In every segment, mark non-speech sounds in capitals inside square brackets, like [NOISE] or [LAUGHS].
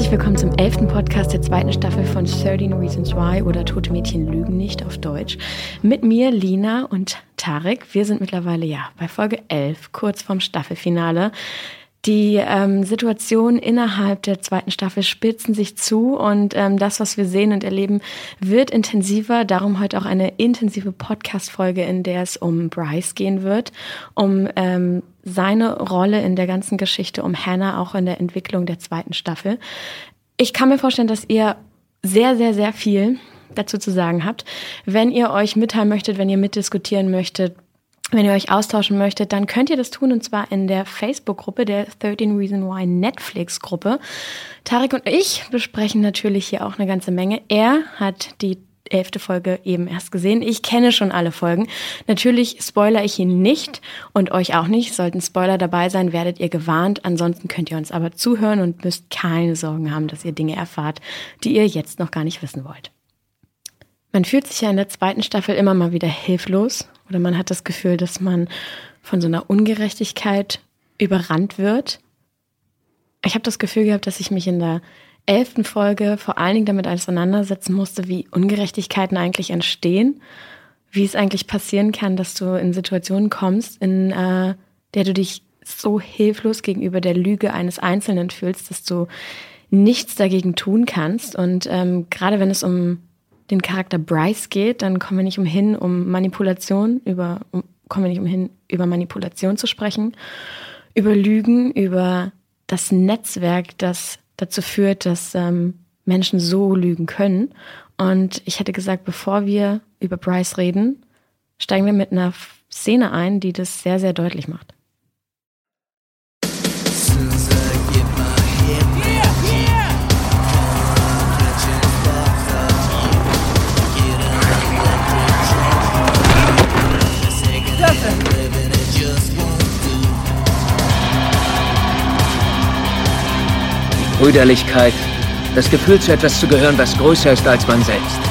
Herzlich willkommen zum elften Podcast der zweiten Staffel von 13 Reasons Why oder Tote Mädchen lügen nicht auf Deutsch. Mit mir, Lina und Tarek. Wir sind mittlerweile ja bei Folge 11, kurz vorm Staffelfinale. Die ähm, Situationen innerhalb der zweiten Staffel spitzen sich zu und ähm, das, was wir sehen und erleben, wird intensiver. Darum heute auch eine intensive Podcast-Folge, in der es um Bryce gehen wird, um ähm, seine Rolle in der ganzen Geschichte, um Hannah auch in der Entwicklung der zweiten Staffel. Ich kann mir vorstellen, dass ihr sehr, sehr, sehr viel dazu zu sagen habt. Wenn ihr euch mitteilen möchtet, wenn ihr mitdiskutieren möchtet, wenn ihr euch austauschen möchtet, dann könnt ihr das tun und zwar in der Facebook-Gruppe, der 13 Reason Why Netflix-Gruppe. Tarek und ich besprechen natürlich hier auch eine ganze Menge. Er hat die elfte Folge eben erst gesehen. Ich kenne schon alle Folgen. Natürlich spoiler ich ihn nicht und euch auch nicht. Sollten Spoiler dabei sein, werdet ihr gewarnt. Ansonsten könnt ihr uns aber zuhören und müsst keine Sorgen haben, dass ihr Dinge erfahrt, die ihr jetzt noch gar nicht wissen wollt. Man fühlt sich ja in der zweiten Staffel immer mal wieder hilflos oder man hat das Gefühl, dass man von so einer Ungerechtigkeit überrannt wird. Ich habe das Gefühl gehabt, dass ich mich in der elften Folge vor allen Dingen damit auseinandersetzen musste, wie Ungerechtigkeiten eigentlich entstehen, wie es eigentlich passieren kann, dass du in Situationen kommst, in äh, der du dich so hilflos gegenüber der Lüge eines Einzelnen fühlst, dass du nichts dagegen tun kannst. Und ähm, gerade wenn es um den Charakter Bryce geht, dann kommen wir nicht umhin, um Manipulation, über, um, kommen wir nicht umhin, über Manipulation zu sprechen, über Lügen, über das Netzwerk, das dazu führt, dass ähm, Menschen so lügen können. Und ich hätte gesagt, bevor wir über Bryce reden, steigen wir mit einer Szene ein, die das sehr, sehr deutlich macht. Brüderlichkeit, das Gefühl zu etwas zu gehören, was größer ist als man selbst.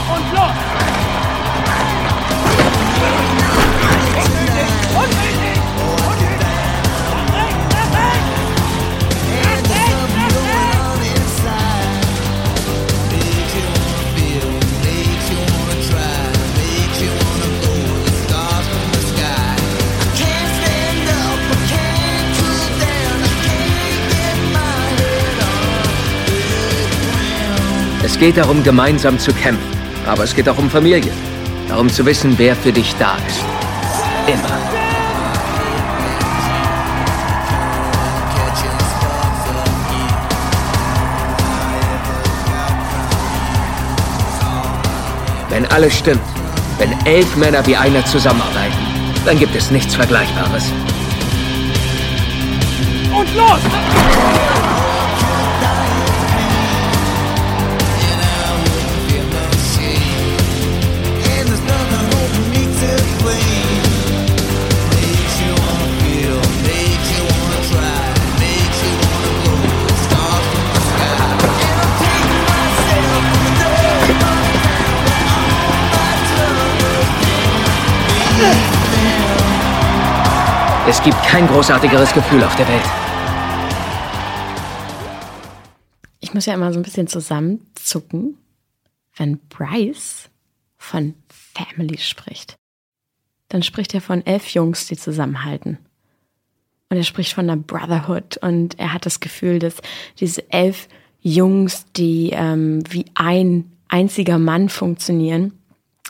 Es geht darum, gemeinsam zu kämpfen. Aber es geht auch um Familie. Darum zu wissen, wer für dich da ist. Immer. Wenn alles stimmt, wenn elf Männer wie einer zusammenarbeiten, dann gibt es nichts Vergleichbares. Und los! Es gibt kein großartigeres Gefühl auf der Welt. Ich muss ja immer so ein bisschen zusammenzucken, wenn Bryce von Family spricht. Dann spricht er von elf Jungs, die zusammenhalten. Und er spricht von einer Brotherhood und er hat das Gefühl, dass diese elf Jungs, die ähm, wie ein einziger Mann funktionieren,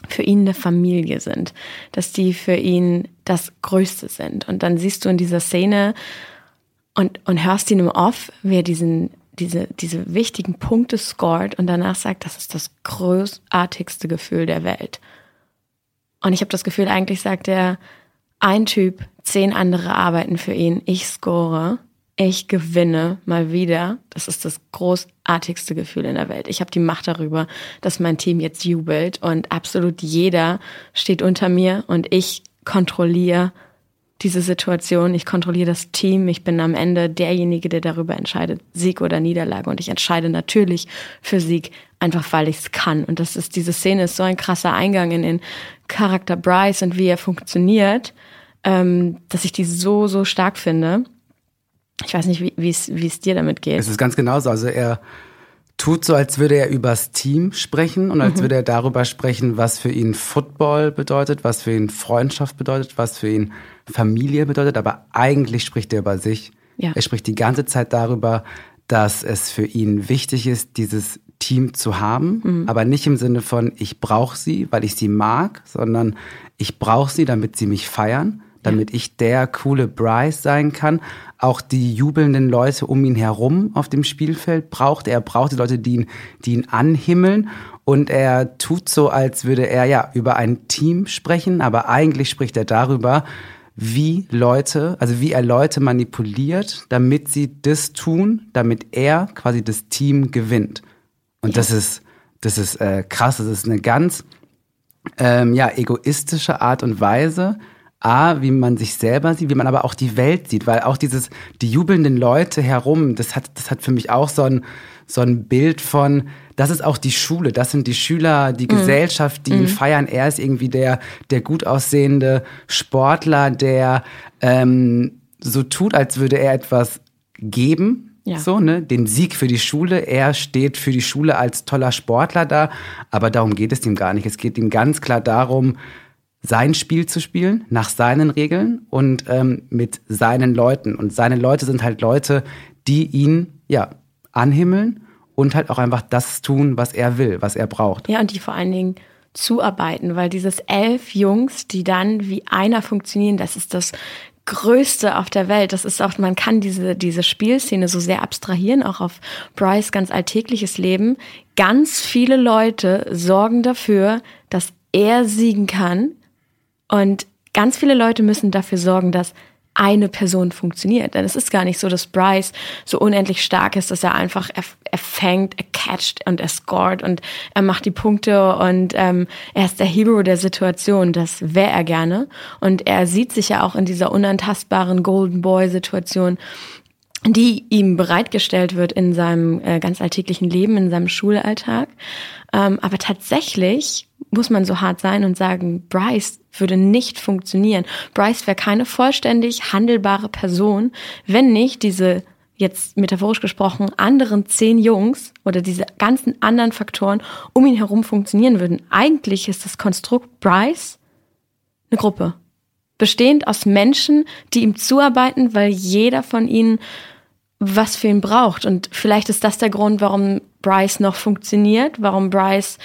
für ihn eine Familie sind, dass die für ihn das Größte sind. Und dann siehst du in dieser Szene und, und hörst ihn im Off, wie er diesen, diese, diese wichtigen Punkte scored und danach sagt, das ist das großartigste Gefühl der Welt. Und ich habe das Gefühl, eigentlich sagt er, ein Typ, zehn andere arbeiten für ihn, ich score ich gewinne mal wieder. Das ist das großartigste Gefühl in der Welt. Ich habe die Macht darüber, dass mein Team jetzt jubelt und absolut jeder steht unter mir und ich kontrolliere diese Situation. Ich kontrolliere das Team. Ich bin am Ende derjenige, der darüber entscheidet, Sieg oder Niederlage. Und ich entscheide natürlich für Sieg, einfach weil ich es kann. Und das ist, diese Szene ist so ein krasser Eingang in den Charakter Bryce und wie er funktioniert, ähm, dass ich die so, so stark finde. Ich weiß nicht, wie es dir damit geht. Es ist ganz genauso. Also er tut so, als würde er übers Team sprechen und als mhm. würde er darüber sprechen, was für ihn Football bedeutet, was für ihn Freundschaft bedeutet, was für ihn Familie bedeutet. Aber eigentlich spricht er über sich. Ja. Er spricht die ganze Zeit darüber, dass es für ihn wichtig ist, dieses Team zu haben, mhm. aber nicht im Sinne von, ich brauche sie, weil ich sie mag, sondern ich brauche sie, damit sie mich feiern, damit ich der coole Bryce sein kann. Auch die jubelnden Leute um ihn herum auf dem Spielfeld braucht er. Er braucht die Leute, die ihn, die ihn anhimmeln. Und er tut so, als würde er ja über ein Team sprechen, aber eigentlich spricht er darüber, wie Leute, also wie er Leute manipuliert, damit sie das tun, damit er quasi das Team gewinnt. Und das ist, das ist äh, krass. Das ist eine ganz ähm, ja, egoistische Art und Weise, A, wie man sich selber sieht, wie man aber auch die Welt sieht, weil auch dieses, die jubelnden Leute herum, das hat, das hat für mich auch so ein, so ein Bild von, das ist auch die Schule, das sind die Schüler, die mhm. Gesellschaft, die ihn mhm. feiern. Er ist irgendwie der, der gut aussehende Sportler, der ähm, so tut, als würde er etwas geben, ja. So, ne? Den Sieg für die Schule. Er steht für die Schule als toller Sportler da. Aber darum geht es ihm gar nicht. Es geht ihm ganz klar darum, sein Spiel zu spielen, nach seinen Regeln und ähm, mit seinen Leuten. Und seine Leute sind halt Leute, die ihn, ja, anhimmeln und halt auch einfach das tun, was er will, was er braucht. Ja, und die vor allen Dingen zuarbeiten, weil dieses elf Jungs, die dann wie einer funktionieren, das ist das Größte auf der Welt. Das ist auch, man kann diese, diese Spielszene so sehr abstrahieren, auch auf Bryce ganz alltägliches Leben. Ganz viele Leute sorgen dafür, dass er siegen kann. Und ganz viele Leute müssen dafür sorgen, dass eine Person funktioniert. Denn es ist gar nicht so, dass Bryce so unendlich stark ist, dass er einfach, er, er fängt, er catcht und er scored und er macht die Punkte und ähm, er ist der Hero der Situation. Das wäre er gerne. Und er sieht sich ja auch in dieser unantastbaren Golden Boy-Situation die ihm bereitgestellt wird in seinem äh, ganz alltäglichen Leben, in seinem Schulalltag. Ähm, aber tatsächlich muss man so hart sein und sagen, Bryce würde nicht funktionieren. Bryce wäre keine vollständig handelbare Person, wenn nicht diese jetzt metaphorisch gesprochen anderen zehn Jungs oder diese ganzen anderen Faktoren um ihn herum funktionieren würden. Eigentlich ist das Konstrukt Bryce eine Gruppe. Bestehend aus Menschen, die ihm zuarbeiten, weil jeder von ihnen was für ihn braucht. Und vielleicht ist das der Grund, warum Bryce noch funktioniert, warum Bryce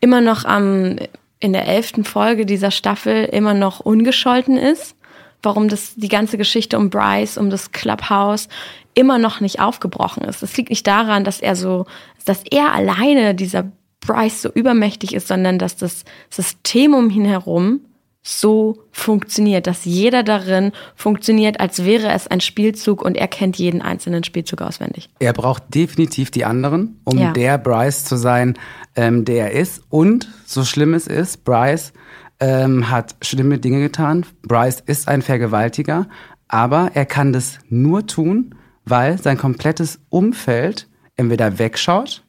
immer noch am, in der elften Folge dieser Staffel immer noch ungescholten ist, warum das, die ganze Geschichte um Bryce, um das Clubhouse immer noch nicht aufgebrochen ist. Es liegt nicht daran, dass er so, dass er alleine dieser Bryce so übermächtig ist, sondern dass das System um ihn herum so funktioniert, dass jeder darin funktioniert, als wäre es ein Spielzug und er kennt jeden einzelnen Spielzug auswendig. Er braucht definitiv die anderen, um ja. der Bryce zu sein, ähm, der er ist. Und so schlimm es ist, Bryce ähm, hat schlimme Dinge getan. Bryce ist ein Vergewaltiger, aber er kann das nur tun, weil sein komplettes Umfeld entweder wegschaut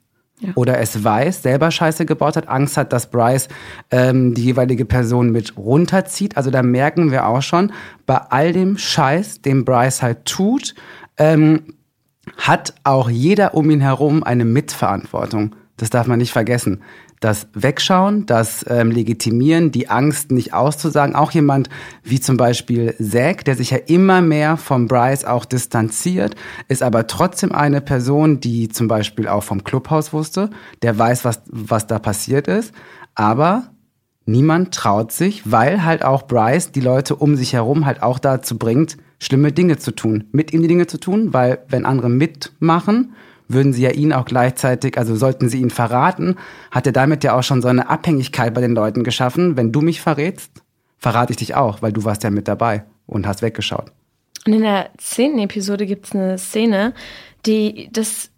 oder es weiß, selber Scheiße gebaut hat, Angst hat, dass Bryce ähm, die jeweilige Person mit runterzieht. Also da merken wir auch schon, bei all dem Scheiß, den Bryce halt tut, ähm, hat auch jeder um ihn herum eine Mitverantwortung. Das darf man nicht vergessen das Wegschauen, das ähm, Legitimieren, die Angst nicht auszusagen. Auch jemand wie zum Beispiel Zack, der sich ja immer mehr vom Bryce auch distanziert, ist aber trotzdem eine Person, die zum Beispiel auch vom Clubhaus wusste, der weiß, was, was da passiert ist. Aber niemand traut sich, weil halt auch Bryce die Leute um sich herum halt auch dazu bringt, schlimme Dinge zu tun, mit ihm die Dinge zu tun, weil wenn andere mitmachen, würden sie ja ihn auch gleichzeitig, also sollten sie ihn verraten, hat er damit ja auch schon so eine Abhängigkeit bei den Leuten geschaffen. Wenn du mich verrätst, verrate ich dich auch, weil du warst ja mit dabei und hast weggeschaut. Und in der zehnten Episode gibt es eine Szene, die das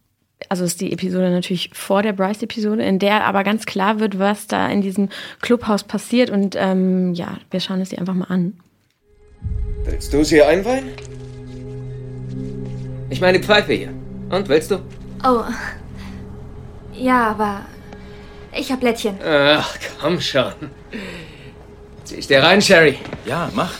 also ist die Episode natürlich vor der Bryce-Episode, in der aber ganz klar wird, was da in diesem Clubhaus passiert. Und ähm, ja, wir schauen es dir einfach mal an. Willst du sie einweihen? Ich meine Pfeife hier. Und, willst du? Oh. Ja, aber ich hab Blättchen. Ach, komm schon. Zieh ich dir rein, Sherry? Ja, mach.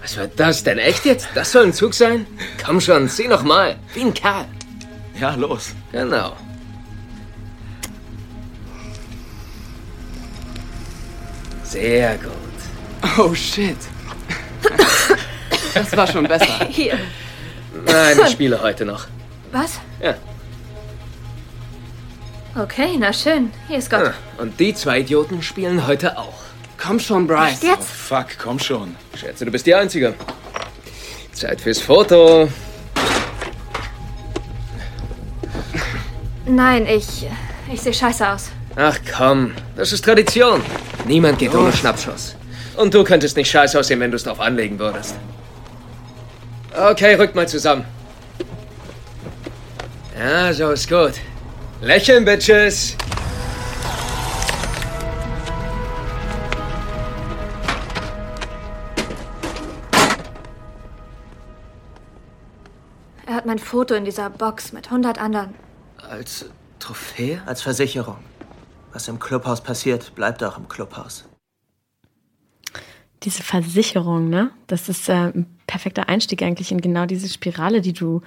Was war das denn? Echt jetzt? Das soll ein Zug sein? Komm schon, sieh noch mal. Wie ein Kerl. Ja, los. Genau. Sehr gut. Oh shit. Das war schon besser. [LAUGHS] Hier. Nein, ich spiele heute noch. Was? Ja. Okay, na schön. Hier ist Gott. Ah, Und die zwei Idioten spielen heute auch. Komm schon, Bryce. Echt jetzt? Fuck, komm schon. Schätze, du bist die Einzige. Zeit fürs Foto. Nein, ich. Ich sehe scheiße aus. Ach komm, das ist Tradition. Niemand geht ohne Schnappschuss. Und du könntest nicht scheiße aussehen, wenn du es drauf anlegen würdest. Okay, rückt mal zusammen. Ja, so ist gut. Lächeln, Bitches. Er hat mein Foto in dieser Box mit 100 anderen. Als Trophäe? Als Versicherung. Was im Clubhaus passiert, bleibt auch im Clubhaus. Diese Versicherung, ne? Das ist äh, ein perfekter Einstieg eigentlich in genau diese Spirale, die du,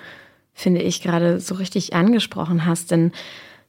finde ich, gerade so richtig angesprochen hast. Denn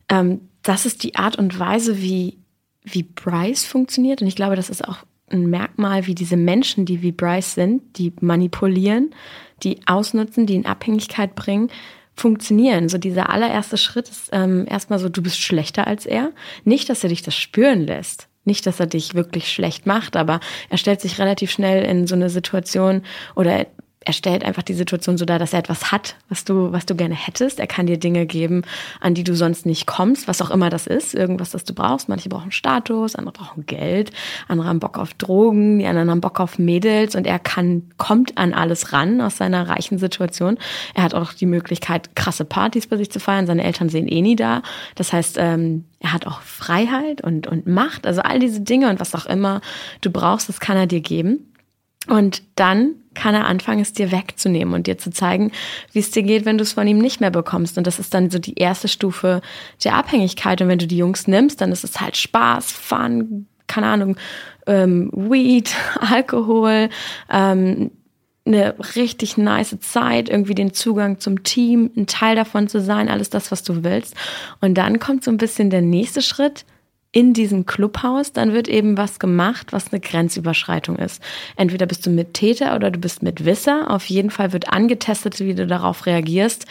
ähm, das ist die Art und Weise, wie, wie Bryce funktioniert. Und ich glaube, das ist auch ein Merkmal, wie diese Menschen, die wie Bryce sind, die manipulieren, die ausnutzen, die in Abhängigkeit bringen, funktionieren. So dieser allererste Schritt ist ähm, erstmal so, du bist schlechter als er. Nicht, dass er dich das spüren lässt. Nicht, dass er dich wirklich schlecht macht, aber er stellt sich relativ schnell in so eine Situation oder er stellt einfach die Situation so dar, dass er etwas hat, was du, was du gerne hättest. Er kann dir Dinge geben, an die du sonst nicht kommst, was auch immer das ist, irgendwas, das du brauchst. Manche brauchen Status, andere brauchen Geld, andere haben Bock auf Drogen, die anderen haben Bock auf Mädels und er kann, kommt an alles ran aus seiner reichen Situation. Er hat auch die Möglichkeit, krasse Partys bei sich zu feiern. Seine Eltern sehen eh nie da. Das heißt, ähm, er hat auch Freiheit und, und Macht. Also all diese Dinge und was auch immer du brauchst, das kann er dir geben. Und dann kann er anfangen, es dir wegzunehmen und dir zu zeigen, wie es dir geht, wenn du es von ihm nicht mehr bekommst. Und das ist dann so die erste Stufe der Abhängigkeit. Und wenn du die Jungs nimmst, dann ist es halt Spaß, Fun, keine Ahnung, ähm, Weed, [LAUGHS] Alkohol, ähm, eine richtig nice Zeit, irgendwie den Zugang zum Team, ein Teil davon zu sein, alles das, was du willst. Und dann kommt so ein bisschen der nächste Schritt, in diesem Clubhaus, dann wird eben was gemacht, was eine Grenzüberschreitung ist. Entweder bist du mit Täter oder du bist mit Wisser. Auf jeden Fall wird angetestet, wie du darauf reagierst,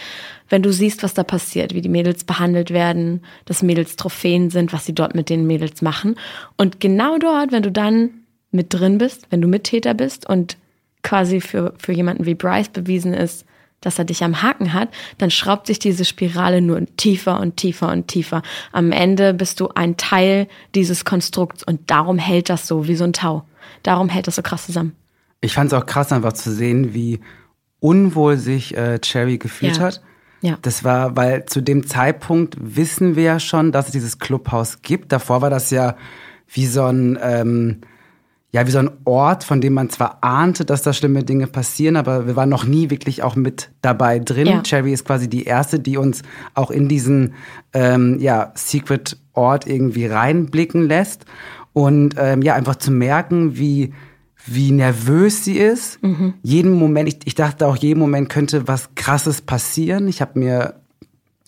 wenn du siehst, was da passiert, wie die Mädels behandelt werden, dass Mädels Trophäen sind, was sie dort mit den Mädels machen. Und genau dort, wenn du dann mit drin bist, wenn du Mittäter bist und quasi für, für jemanden wie Bryce bewiesen ist, dass er dich am Haken hat, dann schraubt sich diese Spirale nur tiefer und tiefer und tiefer. Am Ende bist du ein Teil dieses Konstrukts und darum hält das so wie so ein Tau. Darum hält das so krass zusammen. Ich fand es auch krass, einfach zu sehen, wie unwohl sich äh, Cherry gefühlt Ja. hat. Ja. Das war, weil zu dem Zeitpunkt wissen wir ja schon, dass es dieses Clubhaus gibt. Davor war das ja wie so ein, ähm, ja, wie so ein Ort, von dem man zwar ahnte, dass da schlimme Dinge passieren, aber wir waren noch nie wirklich auch mit dabei drin. Ja. Cherry ist quasi die erste, die uns auch in diesen, ähm, ja, Secret Ort irgendwie reinblicken lässt. Und ähm, ja, einfach zu merken, wie, wie nervös sie ist. Jeden Moment, ich, ich dachte auch, jeden Moment könnte was Krasses passieren. Ich habe mir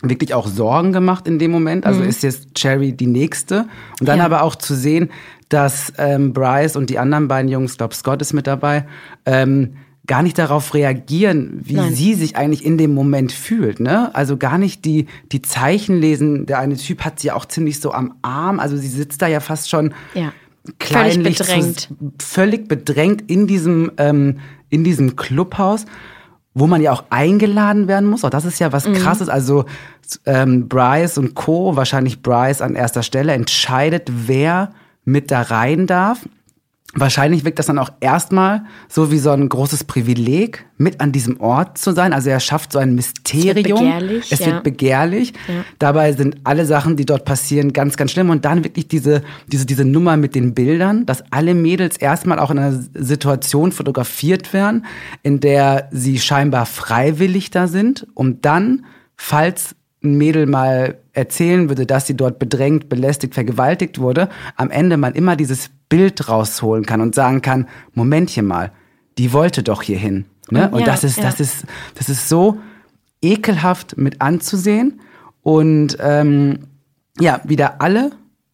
wirklich auch Sorgen gemacht in dem Moment. Also ist jetzt Cherry die nächste. Und dann Ja. aber auch zu sehen, dass ähm, Bryce und die anderen beiden Jungs, glaube Scott ist mit dabei, ähm, gar nicht darauf reagieren, wie Nein. sie sich eigentlich in dem Moment fühlt. Ne? Also gar nicht die, die Zeichen lesen. Der eine Typ hat sie auch ziemlich so am Arm. Also sie sitzt da ja fast schon Ja. kleinlich Völlig bedrängt. Zu, völlig bedrängt in diesem, ähm, in diesem Clubhaus, wo man ja auch eingeladen werden muss. Auch das ist ja was Mhm. krasses. Also ähm, Bryce und Co., wahrscheinlich Bryce an erster Stelle, entscheidet, wer mit da rein darf. Wahrscheinlich wirkt das dann auch erstmal so wie so ein großes Privileg, mit an diesem Ort zu sein. Also er schafft so ein Mysterium. begehrlich, es ja. wird begehrlich. Ja. Dabei sind alle Sachen, die dort passieren, ganz, ganz schlimm. Und dann wirklich diese, diese, diese Nummer mit den Bildern, dass alle Mädels erstmal auch in einer Situation fotografiert werden, in der sie scheinbar freiwillig da sind, um dann, falls ein Mädel mal erzählen würde, dass sie dort bedrängt, belästigt, vergewaltigt wurde, am Ende man immer dieses Bild rausholen kann und sagen kann, Momentchen mal, die wollte doch hierhin. Ne? Und Und ja, das ist, ja. das ist, das ist so ekelhaft mit anzusehen. Und ähm, ja, wieder alle,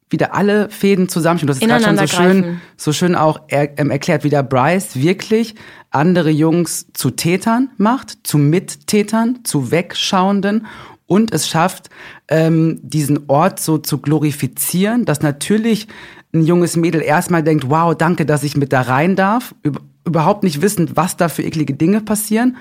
wieder alle Fäden zusammen. Du hast es gerade schon so schön, so schön auch er, ähm, erklärt, wie der Bryce wirklich andere Jungs zu Tätern macht, zu Mittätern, zu Wegschauenden und es schafft, ähm, diesen Ort so zu glorifizieren, dass natürlich ein junges Mädel erstmal denkt, wow, danke, dass ich mit da rein darf, üb überhaupt nicht wissend, was da für eklige Dinge passieren,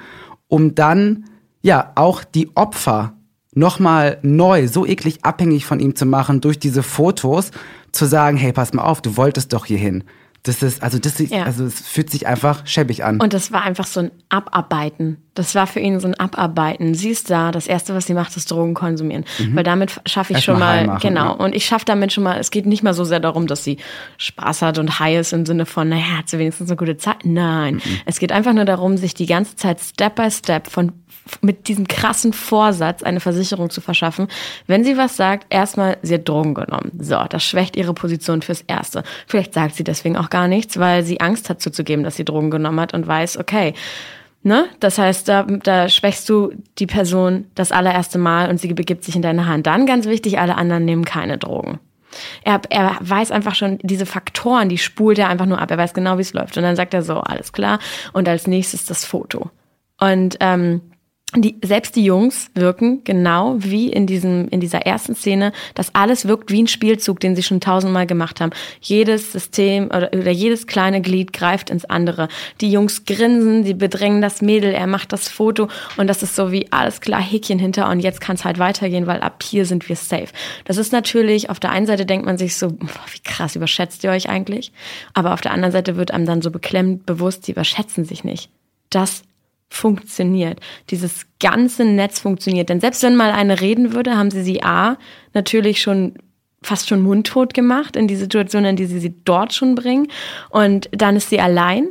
um dann ja auch die Opfer nochmal neu, so eklig abhängig von ihm zu machen durch diese Fotos, zu sagen, hey, pass mal auf, du wolltest doch hierhin. Das ist, also das ist, Ja. also es fühlt sich einfach schäbig an. Und das war einfach so ein Abarbeiten. Das war für ihn so ein Abarbeiten. Sie ist da, das Erste, was sie macht, ist Drogen konsumieren. Weil damit schaffe ich Erst schon mal machen, genau. ja. Und ich schaffe damit schon mal, es geht nicht mal so sehr darum, dass sie Spaß hat und high ist im Sinne von, naja, hat sie wenigstens eine gute Zeit. Nein. Es geht einfach nur darum, sich die ganze Zeit Step by Step von mit diesem krassen Vorsatz eine Versicherung zu verschaffen. Wenn sie was sagt, erstmal, sie hat Drogen genommen. So, das schwächt ihre Position fürs Erste. Vielleicht sagt sie deswegen auch gar nichts, weil sie Angst hat zuzugeben, dass sie Drogen genommen hat und weiß, okay, Ne? Das heißt, da, da schwächst du die Person das allererste Mal und sie begibt sich in deine Hand. Dann ganz wichtig, alle anderen nehmen keine Drogen. Er, er weiß einfach schon, diese Faktoren, die spult er einfach nur ab. Er weiß genau, wie es läuft. Und dann sagt er so, alles klar. Und als nächstes das Foto. Und ähm, die, selbst die Jungs wirken genau wie in diesem, in dieser ersten Szene, dass alles wirkt wie ein Spielzug, den sie schon tausendmal gemacht haben. Jedes System oder, oder jedes kleine Glied greift ins andere. Die Jungs grinsen, die bedrängen das Mädel, er macht das Foto und das ist so wie alles klar, Häkchen hinter und jetzt kann es halt weitergehen, weil ab hier sind wir safe. Das ist natürlich, auf der einen Seite denkt man sich so, boah, wie krass überschätzt ihr euch eigentlich? Aber auf der anderen Seite wird einem dann so beklemmt bewusst, die überschätzen sich nicht. Das funktioniert. Dieses ganze Netz funktioniert. Denn selbst wenn mal eine reden würde, haben sie sie A natürlich schon fast schon mundtot gemacht in die Situation, in die sie sie dort schon bringen. Und dann ist sie allein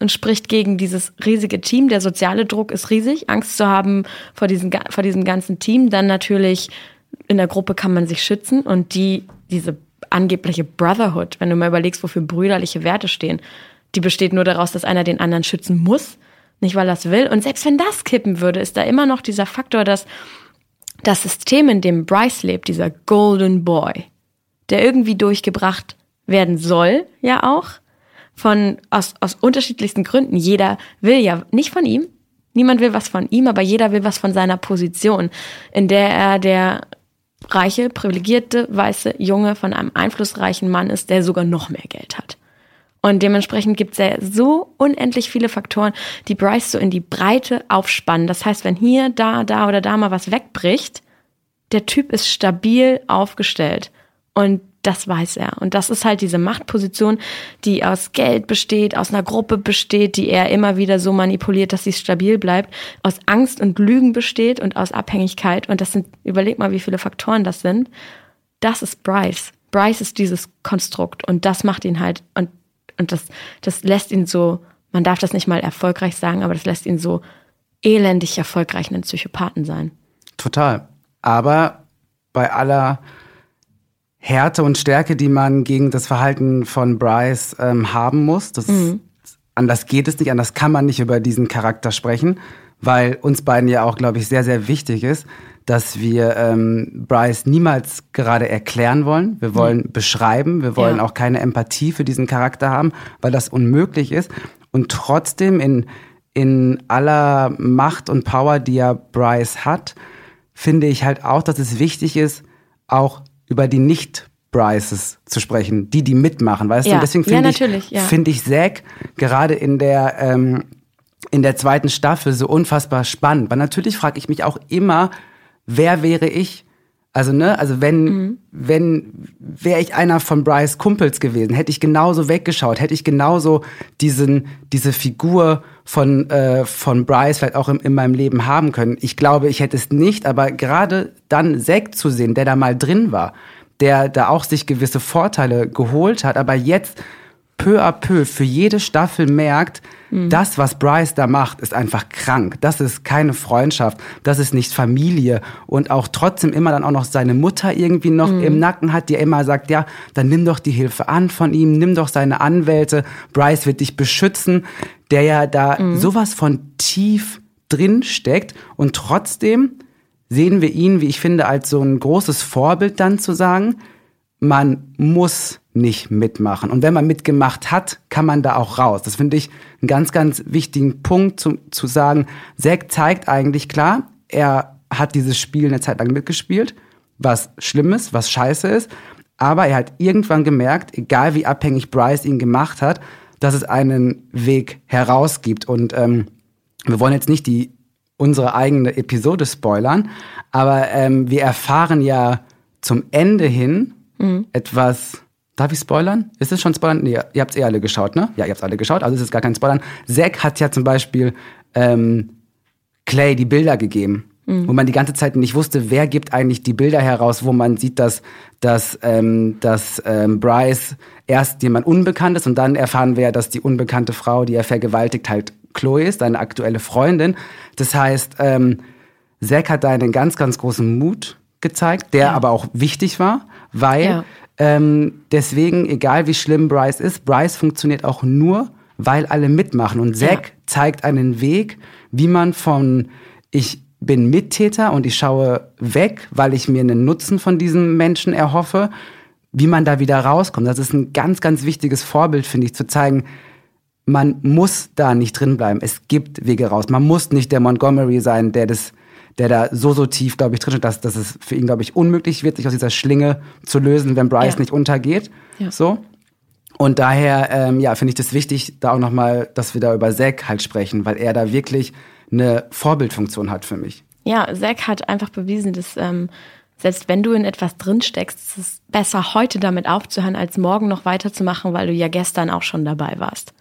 und spricht gegen dieses riesige Team. Der soziale Druck ist riesig. Angst zu haben vor diesem, ga- vor diesem ganzen Team. Dann natürlich in der Gruppe kann man sich schützen und die, diese angebliche Brotherhood, wenn du mal überlegst, wofür brüderliche Werte stehen, die besteht nur daraus, dass einer den anderen schützen muss, nicht weil es will. Und selbst wenn das kippen würde, ist da immer noch dieser Faktor, dass das System, in dem Bryce lebt, dieser Golden Boy, der irgendwie durchgebracht werden soll, ja auch, von, aus, aus unterschiedlichsten Gründen. Jeder will ja nicht von ihm, niemand will was von ihm, aber jeder will was von seiner Position, in der er der reiche, privilegierte, weiße Junge von einem einflussreichen Mann ist, der sogar noch mehr Geld hat. Und dementsprechend gibt es ja so unendlich viele Faktoren, die Bryce so in die Breite aufspannen. Das heißt, wenn hier, da, da oder da mal was wegbricht, der Typ ist stabil aufgestellt. Und das weiß er. Und das ist halt diese Machtposition, die aus Geld besteht, aus einer Gruppe besteht, die er immer wieder so manipuliert, dass sie stabil bleibt, aus Angst und Lügen besteht und aus Abhängigkeit. Und das sind, überleg mal, wie viele Faktoren das sind. Das ist Bryce. Bryce ist dieses Konstrukt und das macht ihn halt, und, und das, das lässt ihn so, man darf das nicht mal erfolgreich sagen, aber das lässt ihn so elendig erfolgreich einen Psychopathen sein. Total. Aber bei aller Härte und Stärke, die man gegen das Verhalten von Bryce ähm, haben muss, das anders geht es nicht, anders kann man nicht über diesen Charakter sprechen, weil uns beiden ja auch, glaube ich, sehr, sehr wichtig ist, dass wir ähm, Bryce niemals gerade erklären wollen. Wir wollen beschreiben, wir wollen Ja. auch keine Empathie für diesen Charakter haben, weil das unmöglich ist. Und trotzdem in, in aller Macht und Power, die ja Bryce hat, finde ich halt auch, dass es wichtig ist, auch über die Nicht-Bryces zu sprechen, die, die mitmachen, weißt du? Ja. Und deswegen Ja, finde ich, natürlich, ja. finde ich Zack gerade in der, ähm, in der zweiten Staffel so unfassbar spannend. Weil natürlich frage ich mich auch immer, wer wäre ich? Also, ne, also wenn, Mhm. wenn, wäre ich einer von Bryce Kumpels gewesen, hätte ich genauso weggeschaut, hätte ich genauso diesen, diese Figur von, äh, von Bryce vielleicht auch in, in meinem Leben haben können. Ich glaube, ich hätte es nicht, aber gerade dann Zack zu sehen, der da mal drin war, der da auch sich gewisse Vorteile geholt hat, aber jetzt peu à peu für jede Staffel merkt, das, was Bryce da macht, ist einfach krank. Das ist keine Freundschaft. Das ist nicht Familie. Und auch trotzdem immer dann auch noch seine Mutter irgendwie noch im Nacken hat, die immer sagt, ja, dann nimm doch die Hilfe an von ihm, nimm doch seine Anwälte. Bryce wird dich beschützen. Der ja da sowas von tief drin steckt. Und trotzdem sehen wir ihn, wie ich finde, als so ein großes Vorbild dann zu sagen, man muss nicht mitmachen. Und wenn man mitgemacht hat, kann man da auch raus. Das finde ich einen ganz, ganz wichtigen Punkt zu, zu sagen. Zack zeigt eigentlich klar, er hat dieses Spiel eine Zeit lang mitgespielt, was schlimm ist, was scheiße ist. Aber er hat irgendwann gemerkt, egal wie abhängig Bryce ihn gemacht hat, dass es einen Weg heraus gibt. Und ähm, wir wollen jetzt nicht die unsere eigene Episode spoilern, aber ähm, wir erfahren ja zum Ende hin etwas. Darf ich spoilern? Ist es schon spoilern? Nee, ihr habt es eh alle geschaut, ne? Ja, ihr habt alle geschaut, also ist es gar kein Spoilern. Zack hat ja zum Beispiel ähm, Clay die Bilder gegeben, wo man die ganze Zeit nicht wusste, wer gibt eigentlich die Bilder heraus, wo man sieht, dass, dass, ähm, dass ähm, Bryce erst jemand Unbekanntes und dann erfahren wir, ja, dass die unbekannte Frau, die er vergewaltigt, halt Chloe ist, seine aktuelle Freundin. Das heißt, ähm, Zack hat da einen ganz, ganz großen Mut gezeigt, der aber auch wichtig war, weil Ja. Ähm, deswegen, egal wie schlimm Bryce ist, Bryce funktioniert auch nur, weil alle mitmachen. Und Zack Ja. zeigt einen Weg, wie man von ich bin Mittäter und ich schaue weg, weil ich mir einen Nutzen von diesem Menschen erhoffe, wie man da wieder rauskommt. Das ist ein ganz, ganz wichtiges Vorbild, finde ich, zu zeigen, man muss da nicht drin bleiben. Es gibt Wege raus. Man muss nicht der Montgomery sein, der das, der da so, so tief, glaube ich, drin ist, dass, dass es für ihn, glaube ich, unmöglich wird, sich aus dieser Schlinge zu lösen, wenn Bryce Ja. nicht untergeht. Ja. So. Und daher, ähm, ja, finde ich das wichtig, da auch nochmal, dass wir da über Zack halt sprechen, weil er da wirklich eine Vorbildfunktion hat für mich. Ja, Zack hat einfach bewiesen, dass ähm, selbst wenn du in etwas drin steckst, ist es besser, heute damit aufzuhören, als morgen noch weiterzumachen, weil du ja gestern auch schon dabei warst.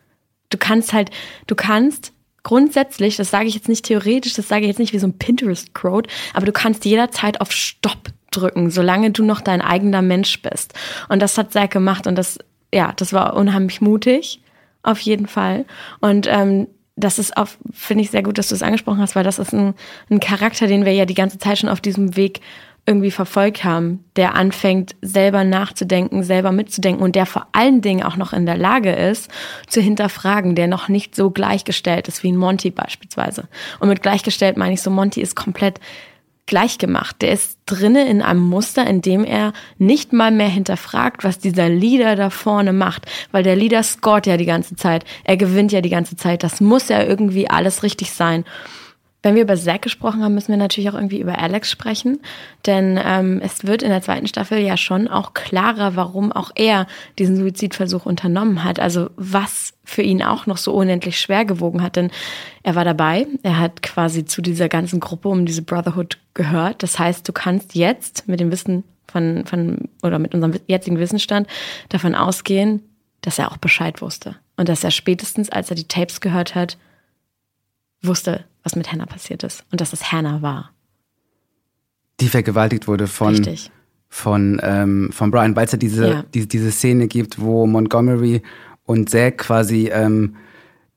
Du kannst halt, du kannst grundsätzlich, das sage ich jetzt nicht theoretisch, das sage ich jetzt nicht wie so ein Pinterest-Quote, aber du kannst jederzeit auf Stopp drücken, solange du noch dein eigener Mensch bist. Und das hat Zack gemacht und das, ja, das war unheimlich mutig, auf jeden Fall. Und ähm, das ist auch, finde ich sehr gut, dass du es angesprochen hast, weil das ist ein, ein Charakter, den wir ja die ganze Zeit schon auf diesem Weg irgendwie verfolgt haben, der anfängt, selber nachzudenken, selber mitzudenken und der vor allen Dingen auch noch in der Lage ist, zu hinterfragen, der noch nicht so gleichgestellt ist wie ein Monty beispielsweise. Und mit gleichgestellt meine ich so, Monty ist komplett gleichgemacht. Der ist drinne in einem Muster, in dem er nicht mal mehr hinterfragt, was dieser Leader da vorne macht, weil der Leader scoret ja die ganze Zeit. Er gewinnt ja die ganze Zeit. Das muss ja irgendwie alles richtig sein. Wenn wir über Zack gesprochen haben, müssen wir natürlich auch irgendwie über Alex sprechen, denn ähm, es wird in der zweiten Staffel ja schon auch klarer, warum auch er diesen Suizidversuch unternommen hat. Also was für ihn auch noch so unendlich schwer gewogen hat, denn er war dabei, er hat quasi zu dieser ganzen Gruppe um diese Brotherhood gehört. Das heißt, du kannst jetzt mit dem Wissen von, von oder mit unserem jetzigen Wissensstand davon ausgehen, dass er auch Bescheid wusste und dass er spätestens, als er die Tapes gehört hat, wusste, was mit Hannah passiert ist und dass es Hannah war. Die vergewaltigt wurde von, Richtig. von, ähm, von Brian, weil es ja diese, Ja. die, diese Szene gibt, wo Montgomery und Zack quasi ähm,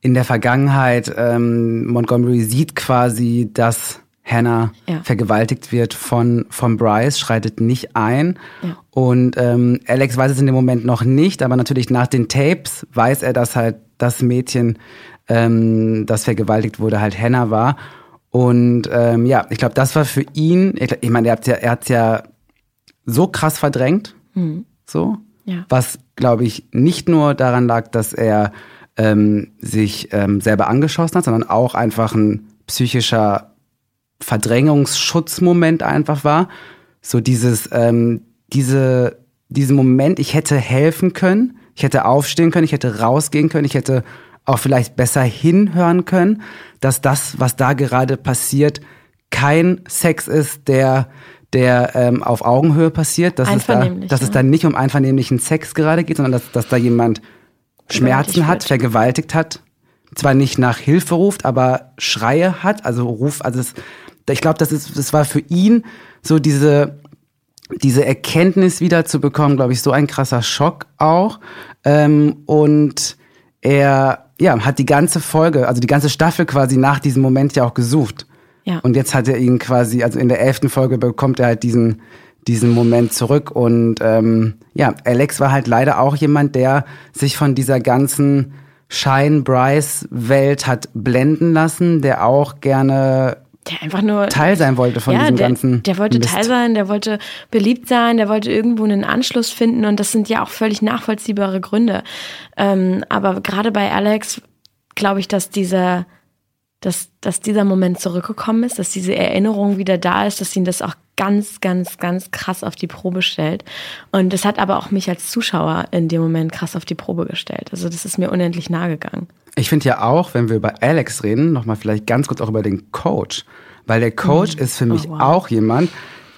in der Vergangenheit, ähm, Montgomery sieht quasi, dass Hannah Ja. vergewaltigt wird von, von Bryce, schreitet nicht ein. Ja. Und ähm, Alex weiß es in dem Moment noch nicht, aber natürlich nach den Tapes weiß er, dass halt das Mädchen, ähm, das vergewaltigt wurde, halt Hannah war. Und ähm, ja, ich glaube, das war für ihn, ich, ich meine, er hat ja, er hat's ja so krass verdrängt, so, Ja. was glaube ich nicht nur daran lag, dass er ähm, sich ähm, selber angeschossen hat, sondern auch einfach ein psychischer Verdrängungsschutzmoment einfach war. So dieses, ähm, diese, diesen Moment, ich hätte helfen können, ich hätte aufstehen können, ich hätte rausgehen können, ich hätte auch vielleicht besser hinhören können, dass das, was da gerade passiert, kein Sex ist, der, der ähm, auf Augenhöhe passiert, dass, es da, dass es ja. da nicht um einvernehmlichen Sex gerade geht, sondern dass, dass da jemand Schmerzen hat, vergewaltigt hat, zwar nicht nach Hilfe ruft, aber Schreie hat, also Ruf, also es, ich glaube, das ist, das war für ihn so diese, diese Erkenntnis wiederzubekommen, glaube ich, so ein krasser Schock auch. Ähm, und er ja, hat die ganze Folge, also die ganze Staffel quasi nach diesem Moment ja auch gesucht. Ja. Und jetzt hat er ihn quasi, also in der elften Folge bekommt er halt diesen, diesen Moment zurück. Und ähm, ja, Alex war halt leider auch jemand, der sich von dieser ganzen Shine-Bryce-Welt hat blenden lassen, der auch gerne der einfach nur Teil sein wollte von ja, diesem der, ganzen. Der wollte Mist. Teil sein, der wollte beliebt sein, der wollte irgendwo einen Anschluss finden und das sind ja auch völlig nachvollziehbare Gründe. Ähm, aber gerade bei Alex glaube ich, dass dieser, dass, dass dieser Moment zurückgekommen ist, dass diese Erinnerung wieder da ist, dass ihn das auch ganz, ganz, ganz krass auf die Probe stellt. Und das hat aber auch mich als Zuschauer in dem Moment krass auf die Probe gestellt. Also das ist mir unendlich nahe gegangen. Ich finde ja auch, wenn wir über Alex reden, nochmal vielleicht ganz kurz auch über den Coach. Weil der Coach ist für mich Oh, wow. auch jemand,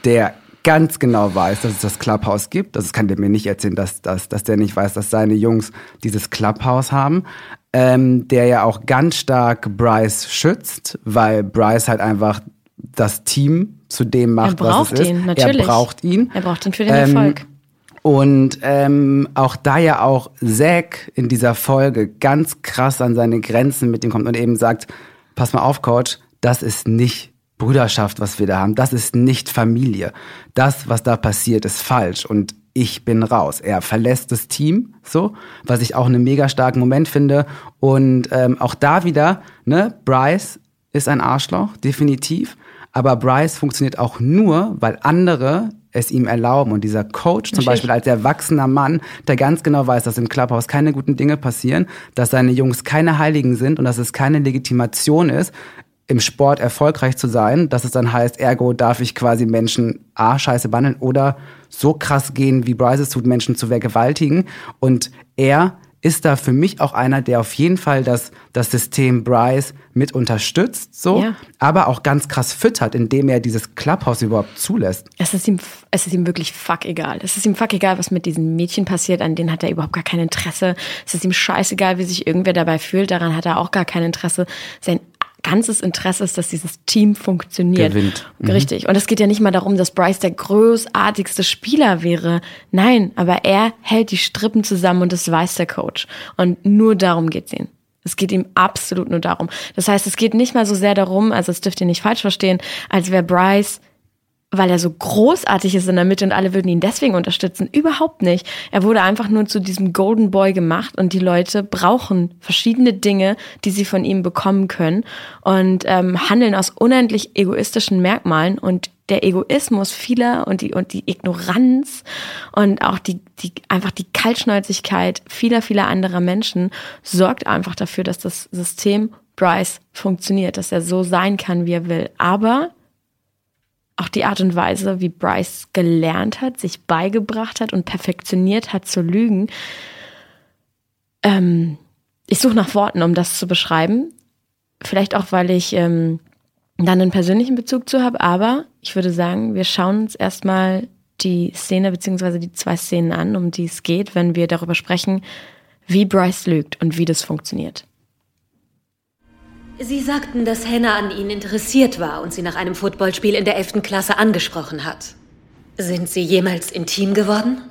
der ganz genau weiß, dass es das Clubhouse gibt. Das kann der mir nicht erzählen, dass, dass, dass der nicht weiß, dass seine Jungs dieses Clubhouse haben. Ähm, der ja auch ganz stark Bryce schützt, weil Bryce halt einfach das Team zu dem macht, braucht was es ist. ihn, natürlich. Er braucht ihn. Er braucht ihn für den Ähm, Erfolg. Und ähm, auch da ja auch Zack in dieser Folge ganz krass an seine Grenzen mit ihm kommt und eben sagt, pass mal auf, Coach, das ist nicht Brüderschaft, was wir da haben. Das ist nicht Familie. Das, was da passiert, ist falsch. Und ich bin raus. Er verlässt das Team, so, was ich auch einen mega starken Moment finde. Und ähm, auch da wieder, ne, Bryce ist ein Arschloch, definitiv. Aber Bryce funktioniert auch nur, weil andere es ihm erlauben. Und dieser Coach zum. Beispiel als erwachsener Mann, der ganz genau weiß, dass im Clubhouse keine guten Dinge passieren, dass seine Jungs keine Heiligen sind und dass es keine Legitimation ist, im Sport erfolgreich zu sein, dass es dann heißt, ergo darf ich quasi Menschen A, scheiße behandeln oder so krass gehen, wie Bryce es tut, Menschen zu vergewaltigen. Und er ist da für mich auch einer, der auf jeden Fall das, das System Bryce mit unterstützt, so, Ja. aber auch ganz krass füttert, indem er dieses Clubhouse überhaupt zulässt. Es ist, ihm, es ist ihm wirklich fuck egal. Es ist ihm fuck egal, was mit diesen Mädchen passiert, an denen hat er überhaupt gar kein Interesse. Es ist ihm scheißegal, wie sich irgendwer dabei fühlt, daran hat er auch gar kein Interesse. Sein ganzes Interesse ist, dass dieses Team funktioniert. Gewinnt. Mhm. Richtig. Und es geht ja nicht mal darum, dass Bryce der großartigste Spieler wäre. Nein, aber er hält die Strippen zusammen und das weiß der Coach. Und nur darum geht's ihm. Es geht ihm absolut nur darum. Das heißt, es geht nicht mal so sehr darum, also das dürft ihr nicht falsch verstehen, als wäre Bryce weil er so großartig ist in der Mitte und alle würden ihn deswegen unterstützen. Überhaupt nicht. Er wurde einfach nur zu diesem Golden Boy gemacht und die Leute brauchen verschiedene Dinge, die sie von ihm bekommen können und ähm, handeln aus unendlich egoistischen Merkmalen und der Egoismus vieler und die und die Ignoranz und auch die die einfach die Kaltschnäuzigkeit vieler vieler anderer Menschen sorgt einfach dafür, dass das System Bryce funktioniert, dass er so sein kann, wie er will. Aber auch die Art und Weise, wie Bryce gelernt hat, sich beigebracht hat und perfektioniert hat zu lügen. Ähm, ich suche nach Worten, um das zu beschreiben. Vielleicht auch, weil ich ähm, dann einen persönlichen Bezug zu habe, aber ich würde sagen, wir schauen uns erstmal die Szene beziehungsweise die zwei Szenen an, um die es geht, wenn wir darüber sprechen, wie Bryce lügt und wie das funktioniert. Sie sagten, dass Hannah an Ihnen interessiert war und Sie nach einem Footballspiel in der 11. Klasse angesprochen hat. Sind Sie jemals intim geworden?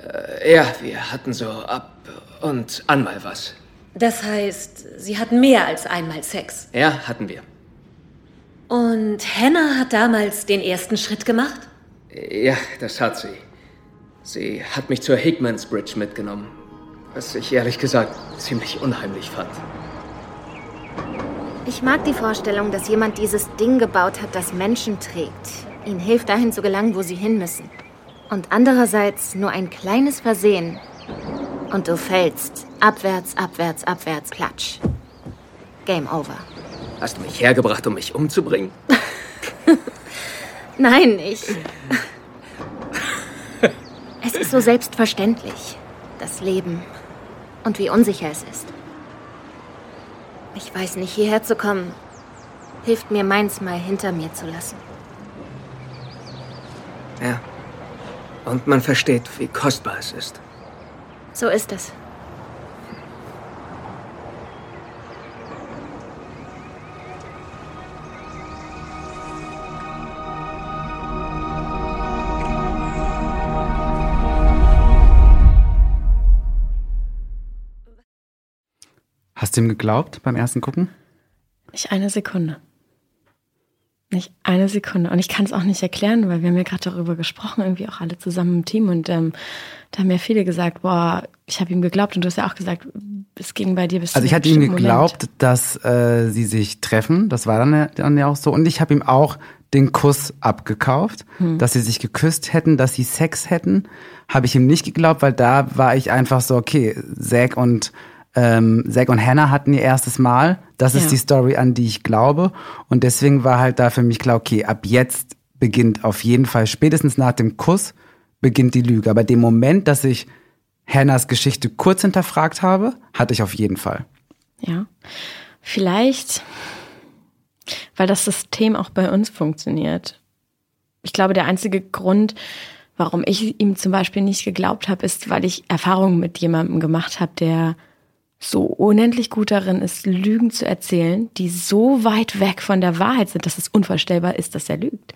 Ja, wir hatten so ab und an mal was. Das heißt, Sie hatten mehr als einmal Sex. Ja, hatten wir. Und Hannah hat damals den ersten Schritt gemacht? Ja, das hat sie. Sie hat mich zur Hickmans Bridge mitgenommen. Was ich ehrlich gesagt ziemlich unheimlich fand. Ich mag die Vorstellung, dass jemand dieses Ding gebaut hat, das Menschen trägt. Ihnen hilft dahin zu gelangen, wo sie hin müssen. Und andererseits nur ein kleines Versehen. Und du fällst. Abwärts, abwärts, abwärts, klatsch. Game over. Hast du mich hergebracht, um mich umzubringen? [LAUGHS] Nein, ich. Es ist so selbstverständlich. Das Leben. Und wie unsicher es ist. Ich weiß nicht, hierher zu kommen, hilft mir meins mal hinter mir zu lassen. Ja. Und man versteht, wie kostbar es ist. So ist es. Hast du ihm geglaubt beim ersten Gucken? Nicht eine Sekunde. Nicht eine Sekunde. Und ich kann es auch nicht erklären, weil wir haben ja gerade darüber gesprochen, irgendwie auch alle zusammen im Team. Und ähm, da haben ja viele gesagt, boah, ich habe ihm geglaubt. Und du hast ja auch gesagt, es ging bei dir bis Also ich hatte ihm geglaubt, Moment. dass äh, sie sich treffen. Das war dann, dann ja auch so. Und ich habe ihm auch den Kuss abgekauft, hm. dass sie sich geküsst hätten, dass sie Sex hätten. Habe ich ihm nicht geglaubt, weil da war ich einfach so, okay, Zack und ähm, Zack und Hannah hatten ihr erstes Mal. Das ist ja. die Story, an die ich glaube. Und deswegen war halt da für mich klar, okay, ab jetzt beginnt auf jeden Fall, spätestens nach dem Kuss, beginnt die Lüge. Aber dem Moment, dass ich Hannahs Geschichte kurz hinterfragt habe, hatte ich auf jeden Fall. Ja. Vielleicht, weil das System auch bei uns funktioniert. Ich glaube, der einzige Grund, warum ich ihm zum Beispiel nicht geglaubt habe, ist, weil ich Erfahrungen mit jemandem gemacht habe, der so unendlich gut darin ist, Lügen zu erzählen, die so weit weg von der Wahrheit sind, dass es unvorstellbar ist, dass er lügt.